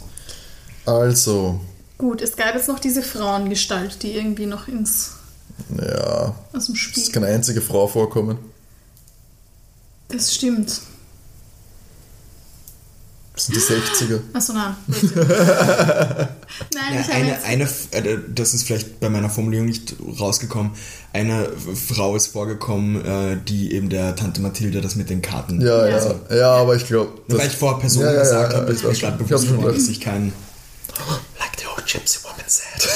S2: Also,
S4: Gut, es gab jetzt noch diese Frauengestalt, die irgendwie noch ins
S2: ja,
S4: aus dem
S2: es
S4: Spiel.
S2: ist keine einzige Frau vorkommen.
S4: Das stimmt.
S2: Das sind die 60er.
S4: Achso, nein. nein,
S3: Ja,
S4: ich habe
S3: eine, eine, äh, das ist vielleicht bei meiner Formulierung nicht rausgekommen. Eine Frau ist vorgekommen, äh, die eben der Tante Mathilde das mit den Karten.
S2: Ja,
S4: Ja.
S2: ja, ja, aber ich glaube.
S3: Weil ich vorher Person
S2: Ja, ja,
S3: gesagt
S2: ja,
S3: habe,
S2: ich
S3: ist mir
S2: weiß
S3: gerade
S2: schon.
S3: bewusst
S2: schon
S3: geworden, dass ich kein.
S2: Like the old gypsy woman said.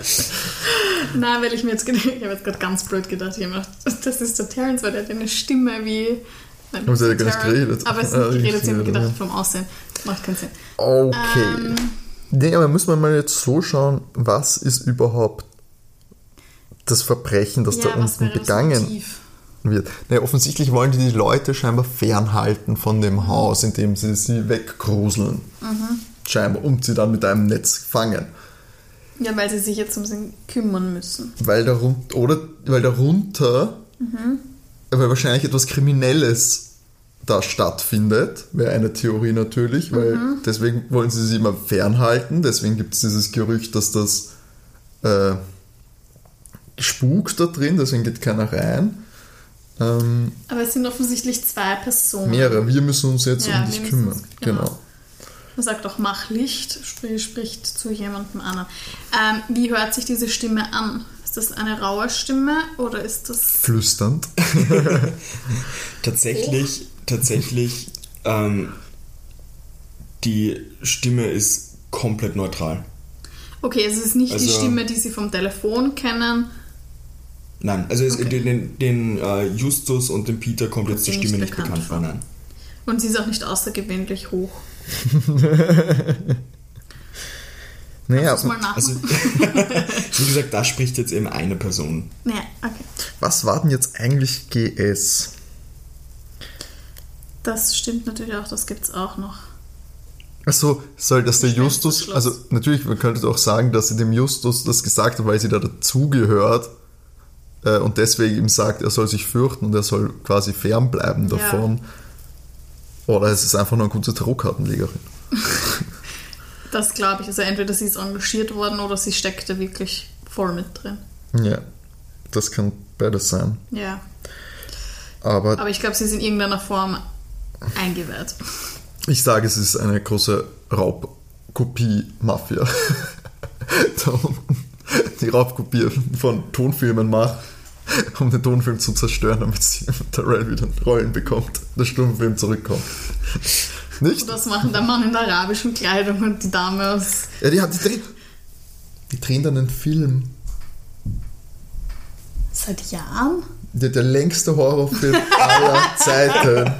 S4: nein, weil ich mir jetzt gedacht ich habe jetzt gerade ganz blöd gedacht, ich habe gedacht, das ist der Terrence, weil der hat eine Stimme wie. Nein,
S2: Aber sie ja gar nicht geredet.
S4: Aber es ist nicht geredet, sie haben gedacht vom Aussehen. Macht keinen Sinn.
S2: Okay.
S4: Ähm.
S2: Nee, aber müssen wir mal jetzt so schauen, was ist überhaupt das Verbrechen, das da
S4: ja, was
S2: unten begangen
S4: Motiv?
S2: wird. Naja, offensichtlich wollen die die Leute scheinbar fernhalten von dem Haus, indem sie sie weggruseln.
S4: Mhm.
S2: Scheinbar, und sie dann mit einem Netz fangen.
S4: Ja, weil sie sich jetzt um sie kümmern müssen.
S2: Weil darunter, oder weil darunter,
S4: Mhm.
S2: Weil wahrscheinlich etwas Kriminelles da stattfindet, wäre eine Theorie natürlich, weil
S4: Mhm.
S2: deswegen wollen sie sie immer fernhalten, deswegen gibt es dieses Gerücht, dass das äh, spukt da drin, deswegen geht keiner rein. Ähm,
S4: Aber es sind offensichtlich zwei Personen.
S2: mehrere, wir müssen uns jetzt
S4: Ja,
S2: um dich kümmern.
S4: uns- genau.
S2: genau.
S4: Man sagt auch, mach Licht, sprich, spricht zu jemandem anderen. Ähm, wie hört sich diese Stimme an? Ist das eine raue Stimme oder ist das.
S2: Flüsternd.
S3: Tatsächlich, tatsächlich, ähm, die Stimme ist komplett neutral.
S4: Okay, es ist nicht die
S3: Also-
S4: Stimme, die Sie vom Telefon kennen.
S3: Nein, also es,
S4: Okay.
S3: den, den, den äh, Justus und dem Peter kommt jetzt die Stimme
S4: nicht bekannt
S3: bekannt vor,
S4: vor.
S3: nein.
S4: Und sie ist auch nicht außergewöhnlich hoch.
S2: Naja,
S4: Muss mal.
S3: Also, wie gesagt, da spricht jetzt eben eine Person.
S4: ja, okay.
S2: was war denn jetzt eigentlich GS?
S4: Das stimmt natürlich auch, das gibt es auch noch.
S2: Achso, soll das der Justus, also natürlich, man könnte auch sagen, dass sie dem Justus das gesagt hat, weil sie da dazugehört äh, und deswegen ihm sagt, er soll sich fürchten und er soll quasi fernbleiben
S4: Ja.
S2: davon. Oder es ist einfach nur eine gute Tarotkartenlegerin.
S4: Das glaube ich. Also entweder sie ist engagiert worden oder sie steckte wirklich voll mit drin.
S2: Ja, das kann beides sein.
S4: Ja.
S2: Aber
S4: Aber ich glaube, sie ist in irgendeiner Form eingeweiht.
S2: ich sage, es ist eine große Raubkopie-Mafia. da unten die Raubkopie von Tonfilmen macht, um den Tonfilm zu zerstören, damit sie Terrell wieder Rollen bekommt, der Stummfilm zurückkommt. Nicht?
S4: Und das machen der Mann in der arabischen Kleidung und die Dame aus.
S2: Ja, die, hat, die, drehen, die drehen dann einen Film.
S4: Seit Jahren?
S2: Der, der längste Horrorfilm aller Zeiten.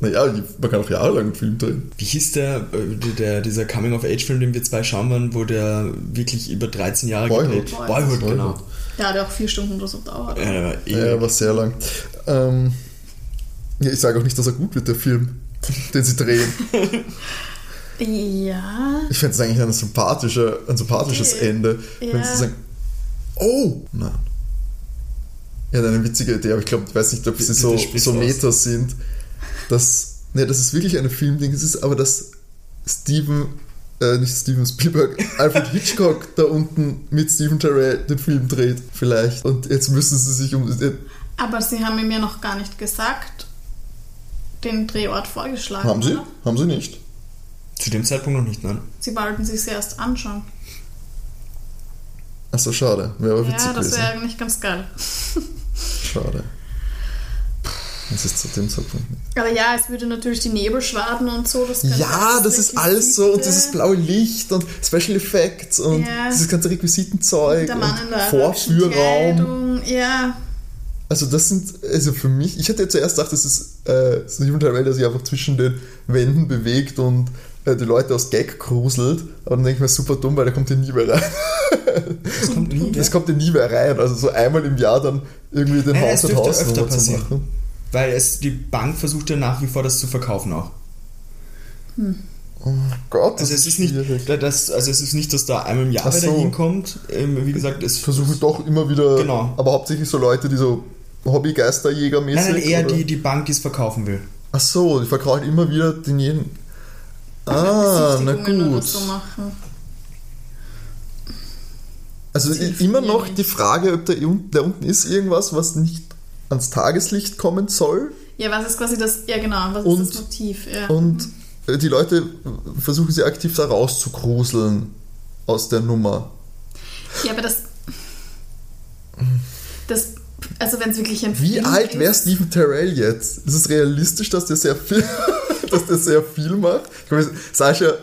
S2: Naja, man kann auch jahrelang einen Film drehen.
S3: Wie hieß der, äh, der dieser Coming-of-Age-Film, den wir zwei schauen waren, wo der wirklich über 13 Jahre
S2: Boyhood.
S3: gedreht Boyhood, genau.
S2: Boyhood.
S4: Der hat ja auch vier Stunden oder so dauert.
S3: Ja, der war
S2: Ja, war sehr lang. Ähm, ja, ich sage auch nicht, dass er gut wird, der Film, den sie drehen.
S4: Ja.
S2: Ich fände es eigentlich ein, sympathischer, ein sympathisches
S4: Okay.
S2: Ende, wenn
S4: Ja.
S2: sie sagen, oh, nein. Ja, eine witzige Idee, aber ich glaube, ich weiß nicht, ob sie so, so
S3: aus.
S2: Metas sind, dass, ne, das ist wirklich eine Filmding, es ist aber, dass Steven, äh, nicht Steven Spielberg, Alfred Hitchcock da unten mit Steven Terrell den Film dreht, vielleicht. Und jetzt müssen sie sich um, äh,
S4: Aber sie haben ihm ja noch gar nicht gesagt, den Drehort vorgeschlagen.
S2: haben sie?
S4: Oder?
S2: Haben sie nicht.
S3: Zu dem Zeitpunkt noch nicht, nein.
S4: Sie wollten sich erst anschauen.
S2: Achso, schade. Wäre aber witzig
S4: Ja, das wäre eigentlich ganz geil.
S2: Schade. Das ist zu dem Zeitpunkt nicht.
S4: Aber ja, es würde natürlich die Nebelschwaden und so. Das
S2: Ja, das ist alles so und dieses blaue Licht und Special Effects und
S4: Ja.
S2: dieses ganze Requisitenzeug
S4: Der Mann
S2: und
S4: in der
S2: Vorführraum.
S4: Ja,
S2: Also das sind, also für mich, ich hatte ja zuerst gedacht, das ist äh, Steven Terrell, der sich einfach zwischen den Wänden bewegt und äh, die Leute aus Gag gruselt. Aber dann denke ich mir, super dumm, weil der kommt hier nie mehr rein.
S3: Das kommt nie.
S2: Das kommt hier nie mehr rein. Also so einmal im Jahr dann irgendwie den Haus- und
S3: dürfte öfter
S2: Hausnummer zu
S3: passieren.
S2: machen.
S3: Weil es, die Bank versucht ja nach wie vor das zu verkaufen auch.
S2: Oh Gott, das
S3: Also es ist nicht,
S2: schwierig.
S3: das, also es ist nicht, dass da einmal im Jahr
S2: so.
S3: da hinkommt. Ähm, wie gesagt, es
S2: versuchen doch immer wieder,
S3: Genau.
S2: aber hauptsächlich so Leute, die so Hobbygeisterjäger-mäßig.
S3: Nein, nein, eher
S2: oder?
S3: die, die Bank, die es verkaufen will.
S2: Ach so, die verkaufen immer wieder den jeden. Ah, na gut.
S4: so.
S2: Also immer noch die Frage, ob da, da unten ist irgendwas, was nicht ans Tageslicht kommen soll.
S4: Ja, was ist quasi das, ja genau, was
S2: Und-
S4: ist das Motiv? Ja.
S2: Und äh, die Leute versuchen sie aktiv da rauszugruseln aus der Nummer.
S4: ja, aber das, das, also wenn es wirklich ein
S2: Wie
S4: Film
S2: alt wäre Stephen Terrell jetzt? Ist es realistisch, dass der sehr viel, dass der sehr viel macht? Ich glaube, Sascha,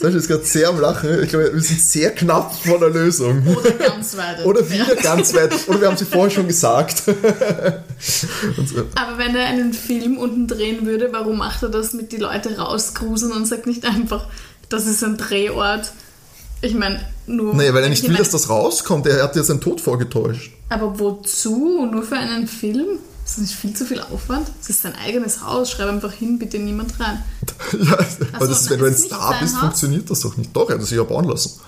S2: Sascha ist gerade sehr am Lachen. Ich glaube, wir sind sehr knapp vor der Lösung.
S4: Oder ganz weit.
S2: Oder wieder
S4: entfernt.
S2: ganz weit. Oder wir haben sie vorher schon gesagt. So.
S4: Aber wenn er einen Film unten drehen würde, warum macht er das mit die Leute rausgruseln und sagt nicht einfach, das ist ein Drehort? Ich meine, nur.
S2: Nee, weil er nicht
S4: ich
S2: will, dass das rauskommt. Er hat ja seinen Tod vorgetäuscht.
S4: Aber wozu? Nur für einen Film? Ist das nicht viel zu viel Aufwand? Es ist sein eigenes Haus, schreib einfach hin, bitte niemand rein.
S2: Ja, aber das ist, wenn du ein
S4: ist
S2: Star bist,
S4: Haus?
S2: funktioniert das doch nicht. Doch, er hat es sich ja bauen lassen.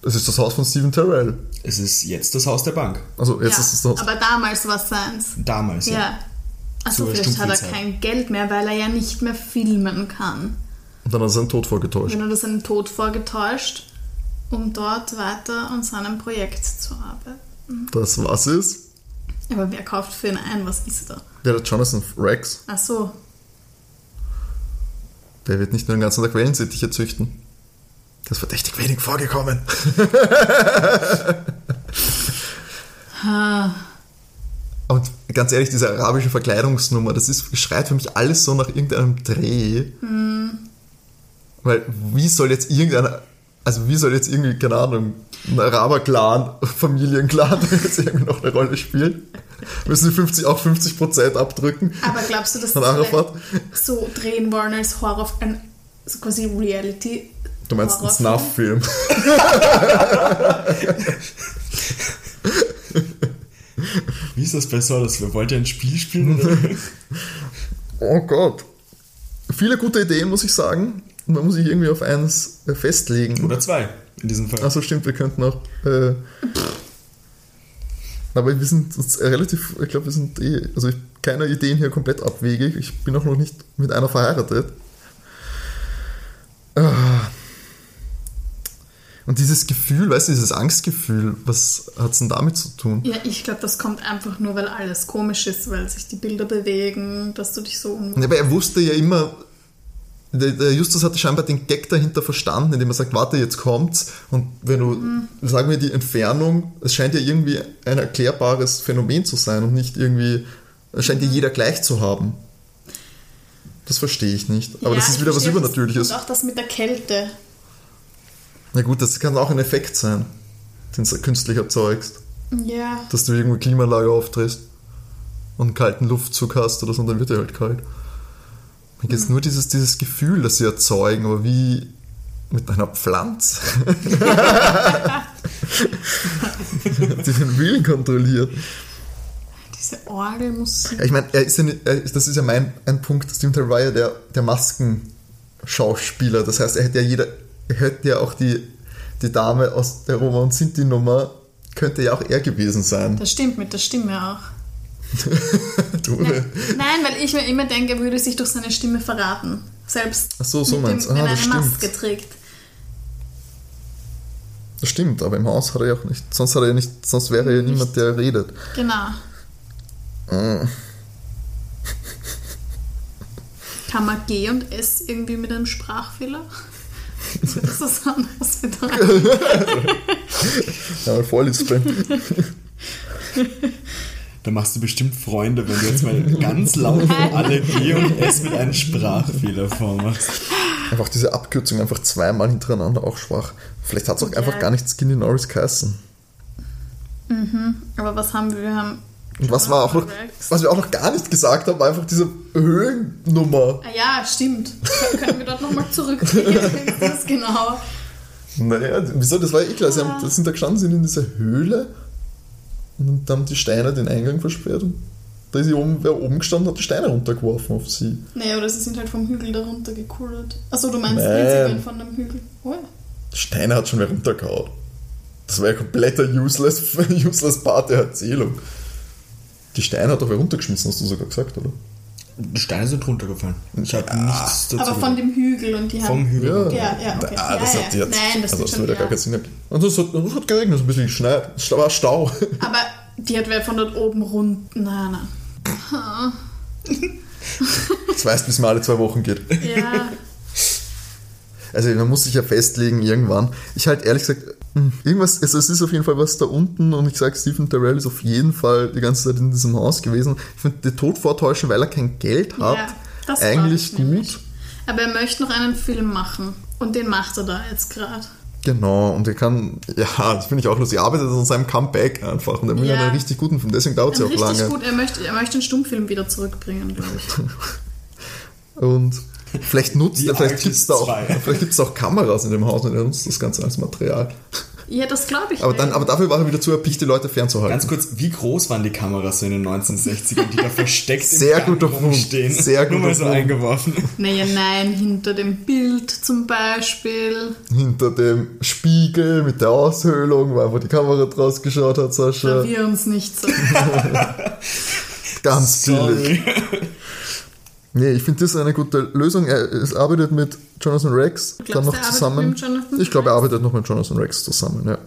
S2: Das ist das Haus von Stephen Terrell.
S3: Es ist jetzt das Haus der Bank.
S2: Also jetzt
S4: ja,
S2: ist es das.
S4: aber damals war es seins.
S3: Damals, ja.
S4: Ja. Achso,
S3: Zur
S4: vielleicht hat er kein Geld mehr, weil er ja nicht mehr filmen kann.
S2: Und dann hat er seinen Tod vorgetäuscht.
S4: Wenn er das seinen Tod vorgetäuscht, um dort weiter an seinem Projekt zu arbeiten.
S2: Das was ist?
S4: Aber wer kauft für ihn ein? Was ist da?
S2: Ja, der Jonathan Rex.
S4: Ach so.
S2: Der wird nicht nur den ganzen Tag Wellensittiche züchten. Das ist verdächtig wenig vorgekommen. Und ganz ehrlich, diese arabische Verkleidungsnummer, das ist, schreit für mich alles so nach irgendeinem Dreh. Weil, wie soll jetzt irgendeiner, also wie soll jetzt irgendwie, keine Ahnung, ein Araber-Clan, Familienclan jetzt irgendwie noch eine Rolle spielen? Müssen die 50, auch 50% abdrücken?
S4: Aber glaubst du, dass
S2: Von
S4: das so drehen wollen als Horror, ein so quasi Reality?
S2: Du meinst einen
S4: Horrorfilm?
S2: Snuff-Film?
S3: Wie ist das bei Solos? Wollt ihr ein Spiel spielen? Oder?
S2: Oh Gott. Viele gute Ideen, muss ich sagen. Man muss sich irgendwie auf eins äh, festlegen.
S3: Oder zwei, in diesem Fall.
S2: Achso, stimmt, wir könnten auch. Äh, aber wir sind uns relativ, ich glaube, wir sind eh, also ich, keine Ideen hier komplett abwegig. Ich bin auch noch nicht mit einer verheiratet. Ah. Und dieses Gefühl, weißt du, dieses Angstgefühl, was hat es denn damit zu tun?
S4: Ja, ich glaube, das kommt einfach nur, weil alles komisch ist, weil sich die Bilder bewegen, dass du dich so unwohl
S2: Ja, Aber er wusste ja immer, der, Justus hatte scheinbar den Gag dahinter verstanden, indem er sagt, warte, jetzt kommt's. Und wenn du, sagen wir, die Entfernung, es scheint ja irgendwie ein erklärbares Phänomen zu sein und nicht irgendwie, es scheint ja jeder gleich zu haben. Das verstehe ich nicht. Aber
S4: Ja,
S2: das ist wieder was. Übernatürliches.
S4: Und auch das mit der Kälte.
S2: Na gut, das kann auch ein Effekt sein, den du künstlich erzeugst,
S4: Ja.
S2: dass du irgendwo Klimaanlage aufdrehst. und einen kalten Luftzug hast oder so, dann wird er halt kalt. Mir geht nur dieses, dieses Gefühl, das sie erzeugen, aber wie mit einer Pflanze. die den Willen kontrolliert.
S4: Diese Orgelmusik.
S2: Ja, Ich meine, ist ja nicht, er das ist ja mein ein Punkt, Steven ja der, der Maskenschauspieler. Das heißt, er hätte ja jeder, er hätte ja auch die, die Dame aus der Roma und Sinti Nummer, könnte ja auch er gewesen sein.
S4: Das stimmt mit der Stimme auch.
S2: Du,
S4: Nein, nein, weil ich mir immer denke, er würde sich durch seine Stimme verraten. Selbst
S2: Ach so, so
S4: mit
S2: meinst
S4: wenn
S2: Ah,
S4: er
S2: das
S4: eine
S2: stimmt.
S4: Maske trägt.
S2: Das stimmt, aber im Haus hat er ja auch nicht, sonst hat er nicht, sonst wäre er ja niemand, der redet.
S4: Genau.
S2: Mm.
S4: Kann man G und S irgendwie mit einem Sprachfehler? Das ist das anderes bedeuten.
S2: Ja, mal vorlispeln.
S3: Da machst du bestimmt Freunde, wenn du jetzt mal ganz laut für alle G und S mit einem Sprachfehler vormachst.
S2: Einfach diese Abkürzung einfach zweimal hintereinander auch schwach. Vielleicht hat es auch einfach
S4: Ja.
S2: gar nicht Skinny Norris geheißen.
S4: Aber was haben wir? Wir haben.
S2: Und was war auch noch, was wir auch noch gar nicht gesagt haben, war einfach diese Höhlennummer.
S4: Ah ja, stimmt. Kön- Können wir dort nochmal zurückgehen? Das ist genau.
S2: Naja, wieso? Das war ja eh klar. Sie haben, das sind da gestanden, sind in dieser Höhle und dann haben die Steine den Eingang versperrt und da ist oben, wer oben gestanden hat, die Steine runtergeworfen auf sie.
S4: Naja, oder sie sind halt vom Hügel darunter gekullert. Achso, du meinst
S2: Nein.
S4: prinzipiell von dem Hügel. Oh ja.
S2: Die Steine hat schon wer runtergehauen. Das war ja kompletter useless, useless Part der Erzählung. Die Steine hat doch wer runtergeschmissen, hast du sogar gesagt, oder?
S3: Die Steine sind runtergefallen. Ich habe nichts dazu
S4: Aber von dem Hügel und die haben.
S3: Vom Hügel.
S4: Ja, ja, okay.
S2: Ah,
S4: ja,
S2: das
S4: ja.
S2: hat jetzt,
S4: Nein, das
S2: also das
S4: schon.
S2: würde ja gar
S4: Ja.
S2: keinen Sinn ergeben. Und es hat, es hat geregnet, es hat ein bisschen geschneit. Es war Stau.
S4: Aber die hat wer von dort oben rund. Nein, nein.
S2: Das weißt, bis mal alle zwei Wochen geht.
S4: Ja.
S2: Also man muss sich ja festlegen irgendwann. Ich halt ehrlich gesagt, hm, irgendwas, also es ist auf jeden Fall was da unten und ich sage, Stephen Terrell ist auf jeden Fall die ganze Zeit in diesem Haus gewesen. Ich finde, den Tod vortäuschen, weil er kein Geld hat,
S4: ja
S2: eigentlich
S4: ich nämlich.
S2: gut.
S4: Aber er möchte noch einen Film machen. Und den macht er da jetzt gerade.
S2: Genau, und er kann, ja, das finde ich auch lustig, er arbeitet an seinem Comeback einfach und er will
S4: Ja.
S2: einen richtig guten Film, deswegen dauert es ja auch lange.
S4: gut, er möchte, er möchte den Stummfilm wieder zurückbringen, glaube ich.
S2: Und vielleicht nutzt er, vielleicht gibt es da, auch-
S3: 2.
S2: vielleicht gibt's da auch Kameras in dem Haus und er nutzt das Ganze als Material.
S4: Ja, das glaube ich.
S2: Aber, dann, aber dafür war er wieder zu erpicht, die Leute fernzuhalten.
S3: Ganz kurz, wie groß waren die Kameras so in den 1960ern, die da versteckt
S2: Sehr
S3: im Gang
S2: guter Punkt.
S3: rumstehen?
S2: Sehr
S3: Nur mal so
S2: Punkt.
S3: eingeworfen.
S4: Naja, nein, hinter dem Bild zum Beispiel.
S2: Hinter dem Spiegel mit der Aushöhlung, weil wo die Kamera draus geschaut hat, Sascha.
S4: Verwirr uns nicht so.
S2: Ganz billig.
S3: Sorry.
S2: Nee, ich finde das eine gute Lösung. Er es arbeitet mit Jonathan Rex dann noch zusammen. ich glaube, er arbeitet noch mit Jonathan Rex zusammen, ja.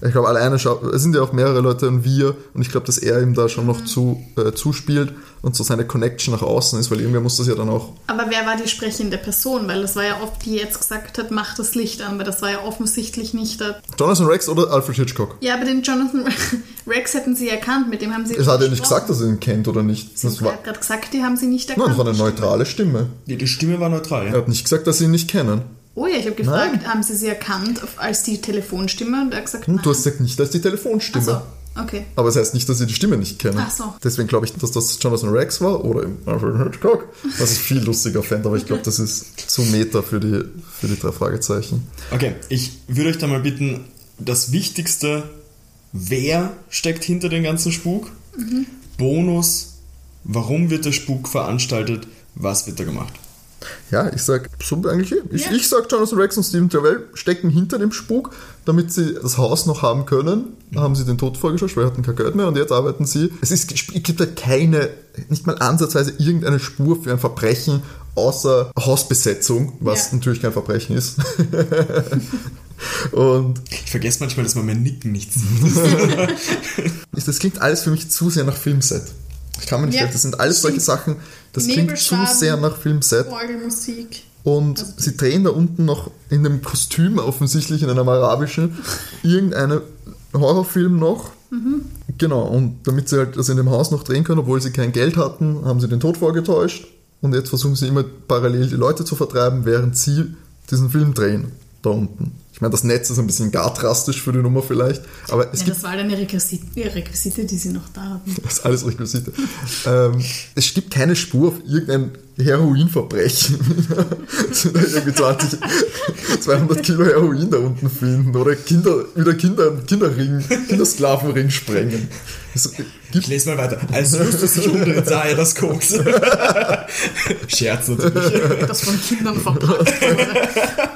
S2: Ich glaube, alleine schau es sind ja auch mehrere Leute und wir und ich glaube, dass er ihm da schon
S4: Mhm.
S2: noch zu, äh, zuspielt und so seine Connection nach außen ist, weil irgendwer muss das ja dann auch.
S4: Aber wer war die sprechende Person? Weil das war ja oft, die jetzt gesagt hat, mach das Licht an, weil das war ja offensichtlich nicht der.
S2: Jonathan Rex oder Alfred Hitchcock?
S4: Ja, aber den Jonathan Rex hätten sie erkannt, mit dem haben sie.
S2: Es hat ja nicht gesagt, dass er ihn kennt oder nicht.
S4: Sie
S2: Das
S4: haben
S2: war,
S4: gerade gesagt, die haben sie nicht erkannt.
S2: nein, das war eine neutrale Stimme.
S3: Die, die Stimme war neutral,
S2: Er
S3: ja.
S2: hat nicht gesagt, dass sie ihn nicht kennen.
S4: Oh ja, ich habe gefragt, haben sie sie erkannt als die Telefonstimme? Und er hat gesagt,
S2: Hm,
S4: nein.
S2: Du hast gesagt, nicht als die Telefonstimme.
S4: Ach so, okay.
S2: Aber es das heißt nicht, dass sie die Stimme nicht kennen.
S4: Ach so.
S2: Deswegen glaube ich, dass das Jonathan Rex war oder Alfred Hitchcock, was ich viel lustiger fände, aber ich glaube, das ist zu meta für die, für die drei Fragezeichen.
S3: Okay, ich würde euch da mal bitten, das Wichtigste, wer steckt hinter dem ganzen Spuk? Bonus, warum wird der Spuk veranstaltet? Was wird da gemacht?
S2: Ja, ich sag so eigentlich, eh. ich,
S4: Ja.
S2: ich sag Jonathan Rex und Stephen Travell stecken hinter dem Spuk, damit sie das Haus noch haben können. Da haben sie den Tod vorgeschaut, weil sie hatten kein Geld mehr und jetzt arbeiten sie. Es, ist, es gibt halt keine, nicht mal ansatzweise irgendeine Spur für ein Verbrechen außer Hausbesetzung, was
S4: Ja.
S2: natürlich kein Verbrechen ist. und
S3: Ich vergesse manchmal, dass man mein Nicken nicht sieht.
S2: ist- das klingt alles für mich zu sehr nach Filmset. Ich kann mir nicht
S4: Ja,
S2: das sind alles solche. Sachen, das klingt zu sehr nach Filmset.
S4: Orgelmusik.
S2: Und sie drehen da unten noch in einem Kostüm, offensichtlich in einem arabischen, irgendeinen Horrorfilm noch. Genau, und damit sie halt das in dem Haus noch drehen können, obwohl sie kein Geld hatten, haben sie den Tod vorgetäuscht. Und jetzt versuchen sie immer parallel die Leute zu vertreiben, während sie diesen Film drehen. Da unten. Ich meine, das Netz ist ein bisschen gar drastisch für die Nummer vielleicht, aber es
S4: Ja,
S2: gibt
S4: das war halt eine Requisite, Requisite, die sie noch da hatten.
S2: Das ist alles Requisite. ähm, es gibt keine Spur auf irgendein Heroinverbrechen. Irgendwie 20, 200 Kilo Heroin da unten finden oder Kinder, wieder Kinder, Kinderring, Kindersklavenring sprengen. Gibt,
S3: Ich lese mal weiter. Als Justus sich umdreht, sah er das Koks. Scherz natürlich.
S4: Das von Kindern verpackt wurde,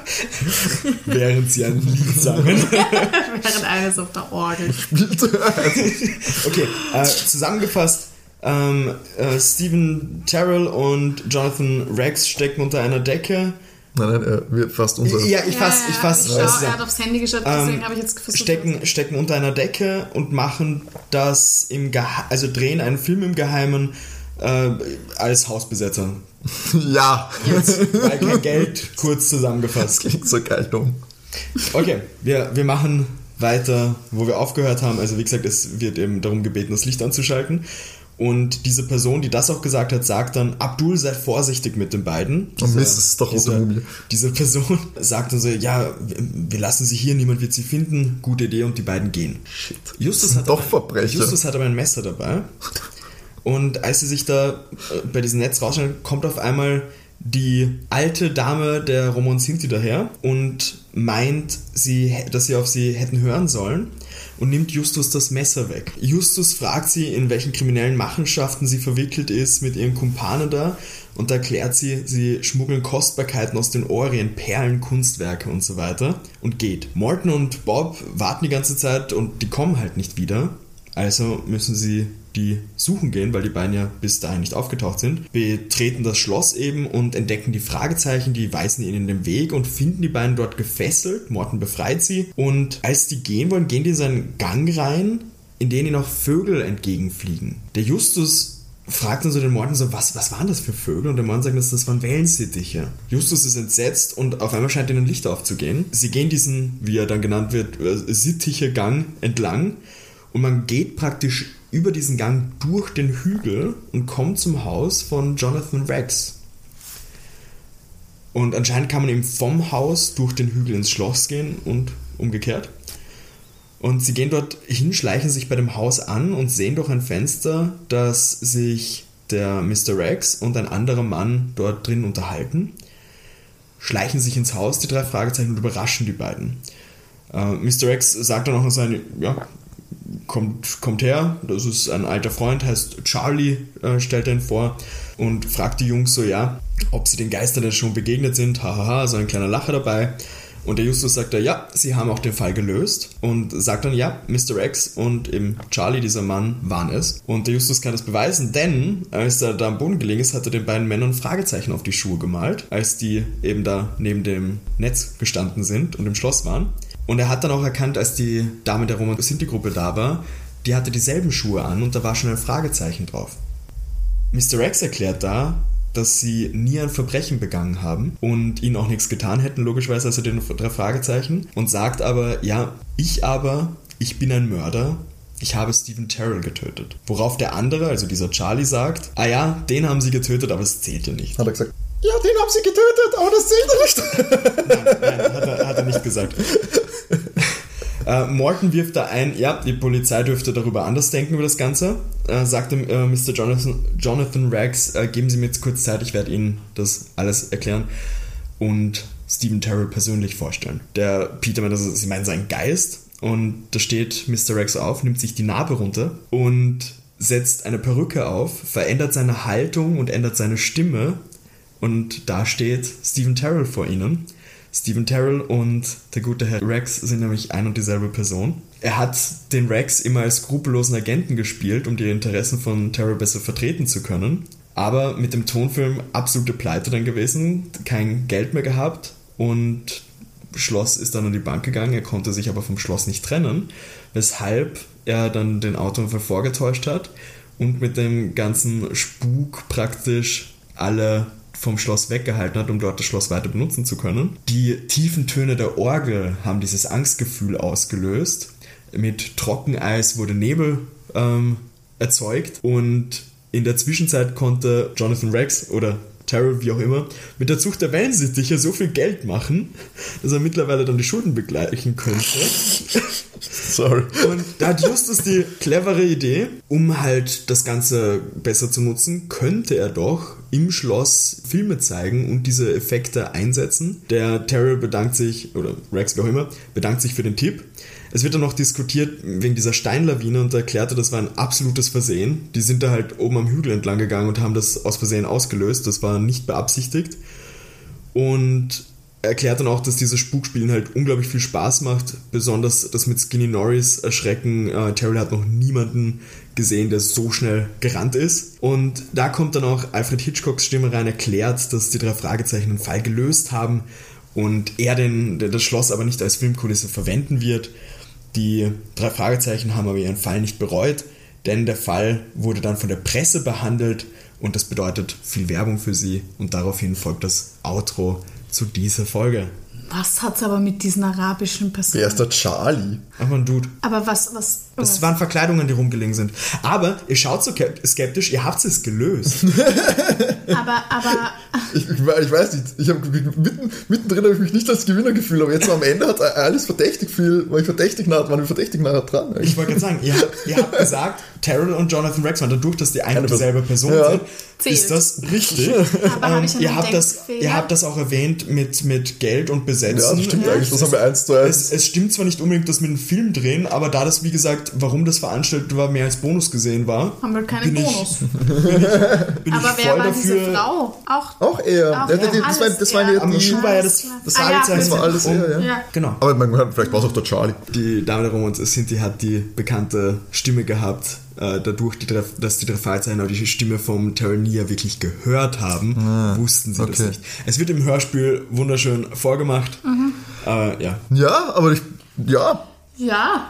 S3: Während sie ein Lied sangen.
S4: während eines auf der Orgel.
S3: Okay, äh, zusammengefasst. Ähm, äh, Stephen Terrell und Jonathan Rex stecken unter einer Decke.
S2: Nein, nein, er wird fast unser.
S3: Ja, ich fass, ich fass.
S4: Ich
S3: äh,
S4: schau,
S3: zusammen.
S4: er hat aufs Handy geschaut,
S3: Ähm,
S4: deswegen habe ich jetzt versucht.
S3: stecken, stecken unter einer Decke und machen das im Gehe also drehen einen Film im Geheimen äh, als Hausbesetzer.
S2: Ja,
S3: Weil kein Geld, kurz zusammengefasst.
S2: klingt so geil dumm.
S3: Okay, wir, wir machen weiter, wo wir aufgehört haben. Also wie gesagt, es wird eben darum gebeten, das Licht anzuschalten. Und diese Person, die das auch gesagt hat, sagt dann, Abdul, sei vorsichtig mit den beiden.
S2: Oh Mist, das ist doch
S3: diese,
S2: Automobil.
S3: diese Person sagt dann so, ja, wir- lassen sie hier, niemand wird sie finden. Gute Idee und die beiden gehen.
S2: Shit.
S3: Justus hat
S2: doch
S3: aber-
S2: Verbrecher.
S3: Justus hat aber ein Messer dabei. Und als sie sich da äh, bei diesem Netz rausstellen, kommt auf einmal die alte Dame der Roman Sinti daher und meint, sie, dass sie auf sie hätten hören sollen und nimmt Justus das Messer weg. Justus fragt sie, in welchen kriminellen Machenschaften sie verwickelt ist mit ihren Kumpanen da und erklärt sie, sie schmuggeln Kostbarkeiten aus den Orient, Perlen, Kunstwerke und so weiter und geht. Morton und Bob warten die ganze Zeit und die kommen halt nicht wieder. Also müssen sie die suchen gehen, weil die beiden ja bis dahin nicht aufgetaucht sind. Betreten das Schloss eben und entdecken die Fragezeichen, die weisen ihnen den Weg und finden die beiden dort gefesselt. Morton befreit sie und als die gehen wollen, gehen die in seinen Gang rein, in den ihnen auch Vögel entgegenfliegen. Der Justus fragt dann so den Morton so, was, was waren das für Vögel? Und der Morton sagt, das, waren Wellensittiche. Justus ist entsetzt und auf einmal scheint ihnen Licht aufzugehen. Sie gehen diesen, wie er dann genannt wird, äh, sittiche Gang entlang und man geht praktisch über diesen Gang durch den Hügel und kommt zum Haus von Jonathan Rex. Und anscheinend kann man eben vom Haus durch den Hügel ins Schloss gehen und umgekehrt. Und sie gehen dort hin, schleichen sich bei dem Haus an und sehen durch ein Fenster, dass sich der Mr. Rex und ein anderer Mann dort drin unterhalten. Schleichen sich ins Haus, die drei Fragezeichen, und überraschen die beiden. Äh, Mr. Rex sagt dann auch noch seine, ja, kommt, kommt her, das ist ein alter Freund, heißt Charlie, äh, stellt er ihn vor und fragt die Jungs so, ja, ob sie den Geistern denn schon begegnet sind, hahaha, so ein kleiner Lacher dabei. Und der Justus sagt, ja, sie haben auch den Fall gelöst und sagt dann, ja, Mr. X und eben Charlie, dieser Mann, waren es. Und der Justus kann das beweisen, denn als er da am Boden gelegen ist, hat er den beiden Männern Fragezeichen auf die Schuhe gemalt, als die eben da neben dem Netz gestanden sind und im Schloss waren. Und er hat dann auch erkannt, als die Dame der Roman Sinti-Gruppe da war, die hatte dieselben Schuhe an und da war schon ein Fragezeichen drauf. Mr. Rex erklärt da, dass sie nie ein Verbrechen begangen haben und ihnen auch nichts getan hätten, logischerweise, also den drei Fragezeichen, und sagt aber, ja, ich aber, ich bin ein Mörder, ich habe Stephen Terrell getötet. Worauf der andere, also dieser Charlie, sagt, ah ja, den haben sie getötet, aber es zählt ja nicht.
S2: Hat er gesagt, ja, den haben sie getötet, aber das zählt ja nicht.
S3: Nein, hat er, hat er nicht gesagt. Äh, Morton wirft da ein, ja, die Polizei dürfte darüber anders denken über das Ganze. Äh, sagt dem äh, Mr. Jonathan, Jonathan Rags, äh, geben Sie mir jetzt kurz Zeit, ich werde Ihnen das alles erklären und Stephen Terrell persönlich vorstellen. Der Peter meint, also, Sie meinen seinen Geist und da steht Mr. Rags auf, nimmt sich die Narbe runter und setzt eine Perücke auf, verändert seine Haltung und ändert seine Stimme und da steht Stephen Terrell vor ihnen. Stephen Terrell und der gute Herr Rex sind nämlich ein und dieselbe Person. Er hat den Rex immer als skrupellosen Agenten gespielt, um die Interessen von Terrell besser vertreten zu können. Aber mit dem Tonfilm absolute Pleite dann gewesen, kein Geld mehr gehabt und Schloss ist dann an die Bank gegangen. Er konnte sich aber vom Schloss nicht trennen, weshalb er dann den Autounfall vorgetäuscht hat und mit dem ganzen Spuk praktisch alle vom Schloss weggehalten hat, um dort das Schloss weiter benutzen zu können. Die tiefen Töne der Orgel haben dieses Angstgefühl ausgelöst. Mit Trockeneis wurde Nebel ähm, erzeugt und in der Zwischenzeit konnte Jonathan Rex oder Terrell, wie auch immer, mit der Zucht der Wellensittiche so viel Geld machen, dass er mittlerweile dann die Schulden begleichen könnte.
S2: Sorry.
S3: Und da hat Justus die clevere Idee, um halt das Ganze besser zu nutzen, könnte er doch im Schloss Filme zeigen und diese Effekte einsetzen. Der Terrell bedankt sich, oder Rex, wie auch immer, bedankt sich für den Tipp. Es wird dann noch diskutiert wegen dieser Steinlawine und er erklärte, das war ein absolutes Versehen. Die sind da halt oben am Hügel entlang gegangen und haben das aus Versehen ausgelöst. Das war nicht beabsichtigt. Und erklärt dann auch, dass dieses Spukspielen halt unglaublich viel Spaß macht. Besonders das mit Skinny Norris erschrecken. Äh, Terrell hat noch niemanden gesehen, der so schnell gerannt ist. Und da kommt dann auch Alfred Hitchcocks Stimme rein, erklärt, dass die drei Fragezeichen den Fall gelöst haben und er den, das Schloss aber nicht als Filmkulisse verwenden wird. Die drei Fragezeichen haben aber ihren Fall nicht bereut, denn der Fall wurde dann von der Presse behandelt und das bedeutet viel Werbung für sie und daraufhin folgt das Outro zu dieser Folge.
S4: Was hat's aber mit diesen arabischen Personen?
S2: Wer ist der Charlie?
S3: Aber ein Dude.
S4: Aber was, was,
S3: Das
S4: was?
S3: waren Verkleidungen, die rumgelegen sind. Aber ihr schaut so skeptisch, ihr habt es gelöst.
S4: aber, aber,
S2: Ich, ich, weiß nicht, ich hab, mitten, mittendrin habe ich mich nicht als Gewinner gefühlt, aber jetzt am Ende hat alles verdächtig viel, war ich verdächtig nah, waren wir verdächtig nah dran.
S3: Ich wollte gerade sagen, ihr habt, ihr habt gesagt, Terrell und Jonathan Rex waren dadurch, dass die eine und dieselbe Person
S2: Ja.
S3: sind.
S4: Zählt.
S3: Ist das richtig?
S4: Aber hab
S3: Ähm,
S4: ich einen
S3: ihr, habt das, ihr habt das auch erwähnt mit, mit Geld und Besetzen.
S2: ja, das stimmt
S4: Ja.
S2: eigentlich, das haben wir eins zu eins.
S3: Es, es stimmt zwar nicht unbedingt, dass mit dem Film drehen, aber da das, wie gesagt, warum das veranstaltet war, mehr als Bonus gesehen war,
S4: haben wir keinen
S3: bin
S4: Bonus.
S3: ich, bin
S4: aber
S3: ich
S4: wer
S3: voll
S4: war
S3: dafür.
S4: diese Frau? Auch.
S2: Auch er.
S4: Auch
S2: Ja,
S4: er.
S2: das, das, war,
S4: Alles
S2: das war ja
S3: Am Schuh war ja das, das
S4: Ah, ja,
S3: Fragezeichen.
S2: das war alles er, ja.
S4: Ja.
S3: Genau.
S2: Aber man, vielleicht war es auch der Charlie.
S3: Die Dame darum und Sinti hat die bekannte Stimme gehabt, äh, dadurch, die, dass die drei Fragezeichen auch die Stimme vom Terrania wirklich gehört haben, wussten sie das
S2: okay.
S3: nicht. Es wird im Hörspiel wunderschön vorgemacht. Äh, ja.
S2: Ja, aber ich, ja,
S4: Ja.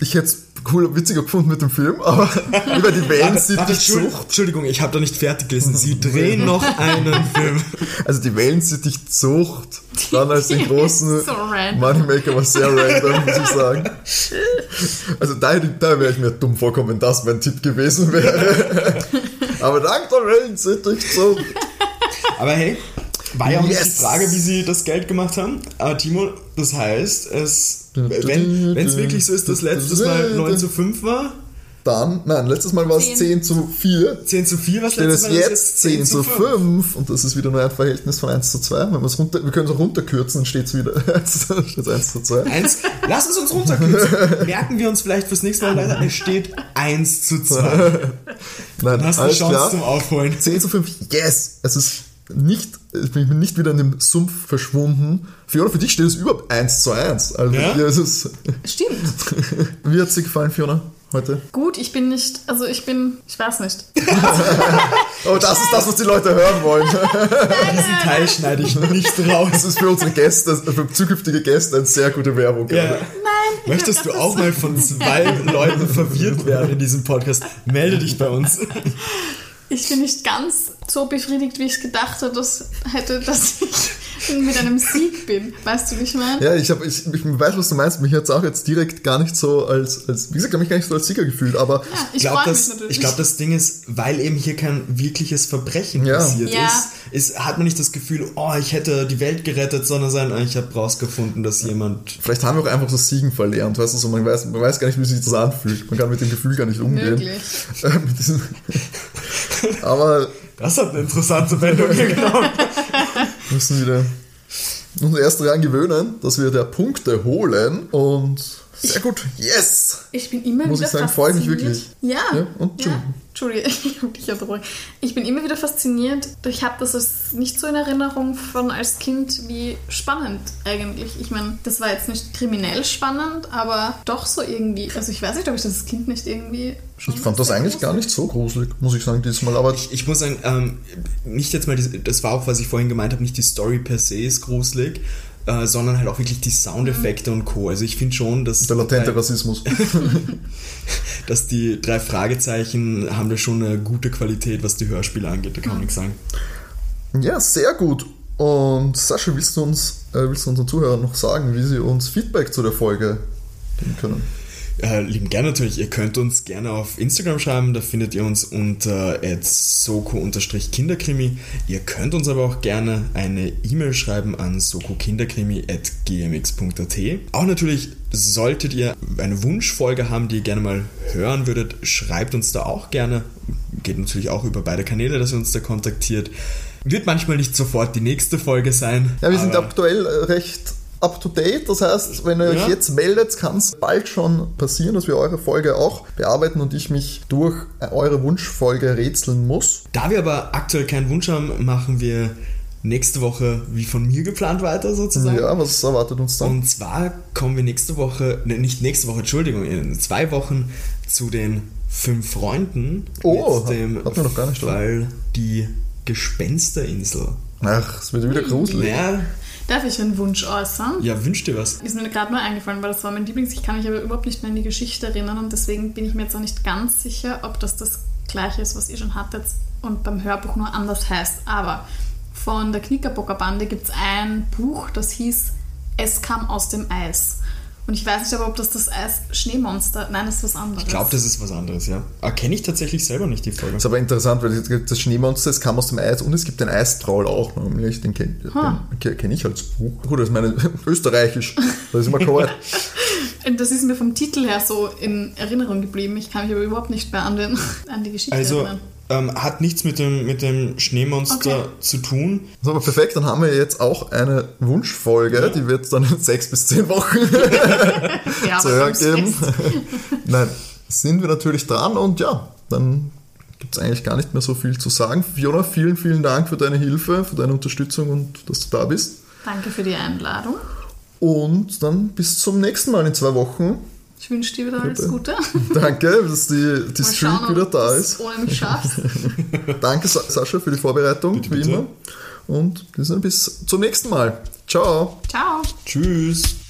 S2: ich hätte es cool, witziger gefunden mit dem Film, aber über die
S3: warte,
S2: City
S3: Entschuldigung,
S2: Zucht,
S3: Entschuldigung, ich habe da nicht fertig gelesen. Sie drehen noch einen Film.
S2: also die Wellen City Zucht, dann als den großen
S4: So.
S2: Moneymaker war sehr random, muss ich sagen. Also da, da wäre ich mir dumm vorkommen, wenn das mein Tipp gewesen wäre. Aber dank der Wellen City Zucht.
S3: Aber hey, war ja auch nicht die. Frage, wie sie das Geld gemacht haben. Aber Timo, das heißt, es, wenn es wirklich so ist, dass letztes Mal 9 zu 5 war,
S2: Dann, nein, letztes Mal war es 10
S4: Zehn.
S2: zu 4.
S3: 10 zu 4 war
S2: Steht
S3: letztes
S2: es
S3: Mal, ist
S2: jetzt 10 zu 5 und das ist wieder nur ein Verhältnis von 1 zu 2. Wenn runter, wir können es auch runterkürzen, dann steht es wieder steht's 1 zu 2.
S3: Eins, lass es uns runterkürzen. Merken wir uns vielleicht fürs nächste Mal leider, es steht 1 zu 2.
S2: Nein,
S3: Dann hast du eine Chance
S2: klar.
S3: zum Aufholen.
S2: 10 zu 5, yes! Es ist nicht, ich bin nicht wieder in dem Sumpf verschwunden. Fiona, für dich steht es über 1 zu 1. Also
S3: Ja?
S2: hier ist es.
S4: Stimmt.
S2: Wie hat es dir gefallen, Fiona, heute?
S4: Gut, ich bin nicht, also ich bin, ich weiß nicht.
S2: Oh, das ist das, was die Leute hören wollen.
S3: Diesen Teil schneide ich nicht
S2: Das
S3: raus.
S2: ist für unsere Gäste, für zukünftige Gäste eine sehr gute Werbung.
S3: Ja.
S2: gerade.
S4: Nein. ich
S3: Möchtest du auch
S4: das-
S3: mal von zwei Leuten verwirrt werden in diesem Podcast? Melde dich bei uns.
S4: Ich bin nicht ganz so befriedigt, wie ich gedacht hätte, dass, hätte, dass ich mit einem Sieg bin. Weißt du, wie ich meine?
S2: Ja, ich, hab, ich, ich weiß, was du meinst. Mich hat es auch jetzt direkt gar nicht so als, als wie gesagt, ich habe mich gar nicht so als Sieger gefühlt, aber
S4: Ja, ich
S3: glaub,
S4: mich
S3: das, ich glaube, das Ding ist, weil eben hier kein wirkliches Verbrechen
S2: Ja.
S3: passiert
S4: Ja.
S3: ist, ist, hat man nicht das Gefühl, oh, ich hätte die Welt gerettet, sondern sein, ah, ich habe rausgefunden, dass jemand.
S2: vielleicht haben wir auch einfach das Siegen verlernt. Weißt du, so, man, weiß, man weiß gar nicht, wie sich das anfühlt. Man kann mit dem Gefühl gar nicht umgehen.
S4: Möglich.
S2: Äh, mit diesem aber
S3: Das hat eine interessante Wendung genommen.
S2: wir müssen wieder uns erst daran gewöhnen, dass wir der Punkte holen und sehr gut. Yes!
S4: Ich bin immer
S2: Muss
S4: wieder
S2: ich sagen, freue ich mich wirklich.
S4: Ja.
S2: Ja, und
S4: ja. Entschuldige, ich habe dich unterbrochen. Ich bin immer wieder fasziniert. Ich habe das als nicht so in Erinnerung von als Kind wie spannend eigentlich. Ich meine, das war jetzt nicht kriminell spannend, aber doch so irgendwie. Also ich weiß nicht, ob ich das als Kind nicht irgendwie schon
S2: Ich fand das eigentlich gar nicht so gruselig, muss ich sagen, diesmal. Aber
S3: Ich, ich muss sagen, ähm, nicht jetzt mal, diese, das war auch, was ich vorhin gemeint habe, nicht die Story per se ist gruselig, äh, sondern halt auch wirklich die Soundeffekte und Co. Also ich finde schon, dass,
S2: der latente
S3: drei-
S2: Rassismus.
S3: dass die drei Fragezeichen haben da schon eine gute Qualität, was die Hörspiele angeht, da kann man nichts sagen.
S2: Ja, sehr gut. Und Sascha, willst du uns, äh, willst du unseren Zuhörern noch sagen, wie sie uns Feedback zu der Folge geben können?
S3: Äh, lieben gerne natürlich, ihr könnt uns gerne auf Instagram schreiben, da findet ihr uns unter soko-kinderkrimi. Ihr könnt uns aber auch gerne eine E-Mail schreiben an sokokinderkrimi.gmx.at. Auch natürlich solltet ihr eine Wunschfolge haben, die ihr gerne mal hören würdet, schreibt uns da auch gerne. Geht natürlich auch über beide Kanäle, dass ihr uns da kontaktiert. Wird manchmal nicht sofort die nächste Folge sein.
S2: Ja, wir sind aktuell recht up to date. Das heißt, wenn ihr euch
S3: Ja.
S2: jetzt meldet, kann es bald schon passieren, dass wir eure Folge auch bearbeiten und ich mich durch eure Wunschfolge rätseln muss.
S3: Da wir aber aktuell keinen Wunsch haben, machen wir nächste Woche wie von mir geplant weiter sozusagen.
S2: Ja, was erwartet uns dann?
S3: Und zwar kommen wir nächste Woche, ne, nicht nächste Woche, Entschuldigung, in zwei Wochen zu den fünf Freunden
S2: Oh,
S3: mit dem
S2: hatten wir noch gar nicht?
S3: Fall die Gespensterinsel.
S2: Ach, es wird wieder gruselig.
S3: Ja,
S4: Darf ich einen Wunsch äußern?
S3: ja, wünsch dir was.
S4: Ist mir gerade nur eingefallen, weil das war mein Lieblings. Ich kann mich aber überhaupt nicht mehr an die Geschichte erinnern und deswegen bin ich mir jetzt auch nicht ganz sicher, ob das das gleiche ist, was ihr schon hattet und beim Hörbuch nur anders heißt. Aber von der Knickerbocker Bande gibt es ein Buch, das hieß Es kam aus dem Eis. Und ich weiß nicht aber, ob das das Eis Schneemonster. Nein, das ist was anderes.
S3: Ich glaube, das ist was anderes, ja. Erkenne ich tatsächlich selber nicht die Folge.
S2: Ist aber interessant, weil das Schneemonster, es kam aus dem Eis und es gibt den Eistroll auch, nämlich den kenne kenn ich als Buch. Gut, das ist meine österreichisch, das ist immer korrekt.
S4: Das ist mir vom Titel her so in Erinnerung geblieben. Ich kann mich aber überhaupt nicht mehr an, den, an die Geschichte
S3: Also
S4: erinnern.
S3: Ähm, hat nichts mit dem, mit dem Schneemonster
S4: Okay.
S3: zu tun.
S2: So, aber perfekt, dann haben wir jetzt auch eine Wunschfolge, die wird es dann in sechs bis zehn Wochen
S4: Ja,
S2: zu
S4: aber
S2: hören geben. Nein, sind wir natürlich dran und ja, dann gibt es eigentlich gar nicht mehr so viel zu sagen. Fiona, vielen, vielen Dank für deine Hilfe, für deine Unterstützung und dass du da bist.
S4: Danke für die Einladung.
S2: Und dann bis zum nächsten Mal in zwei Wochen.
S4: Ich wünsche dir wieder alles
S2: Bitte.
S4: Gute.
S2: Danke, dass die, die Streak
S4: schauen,
S2: wieder da ist.
S4: ohne mich schaffst.
S2: Danke, Sa- Sascha, für die Vorbereitung, wie
S3: bitte.
S2: immer. Und bis zum nächsten Mal. Ciao.
S4: Ciao.
S3: Tschüss.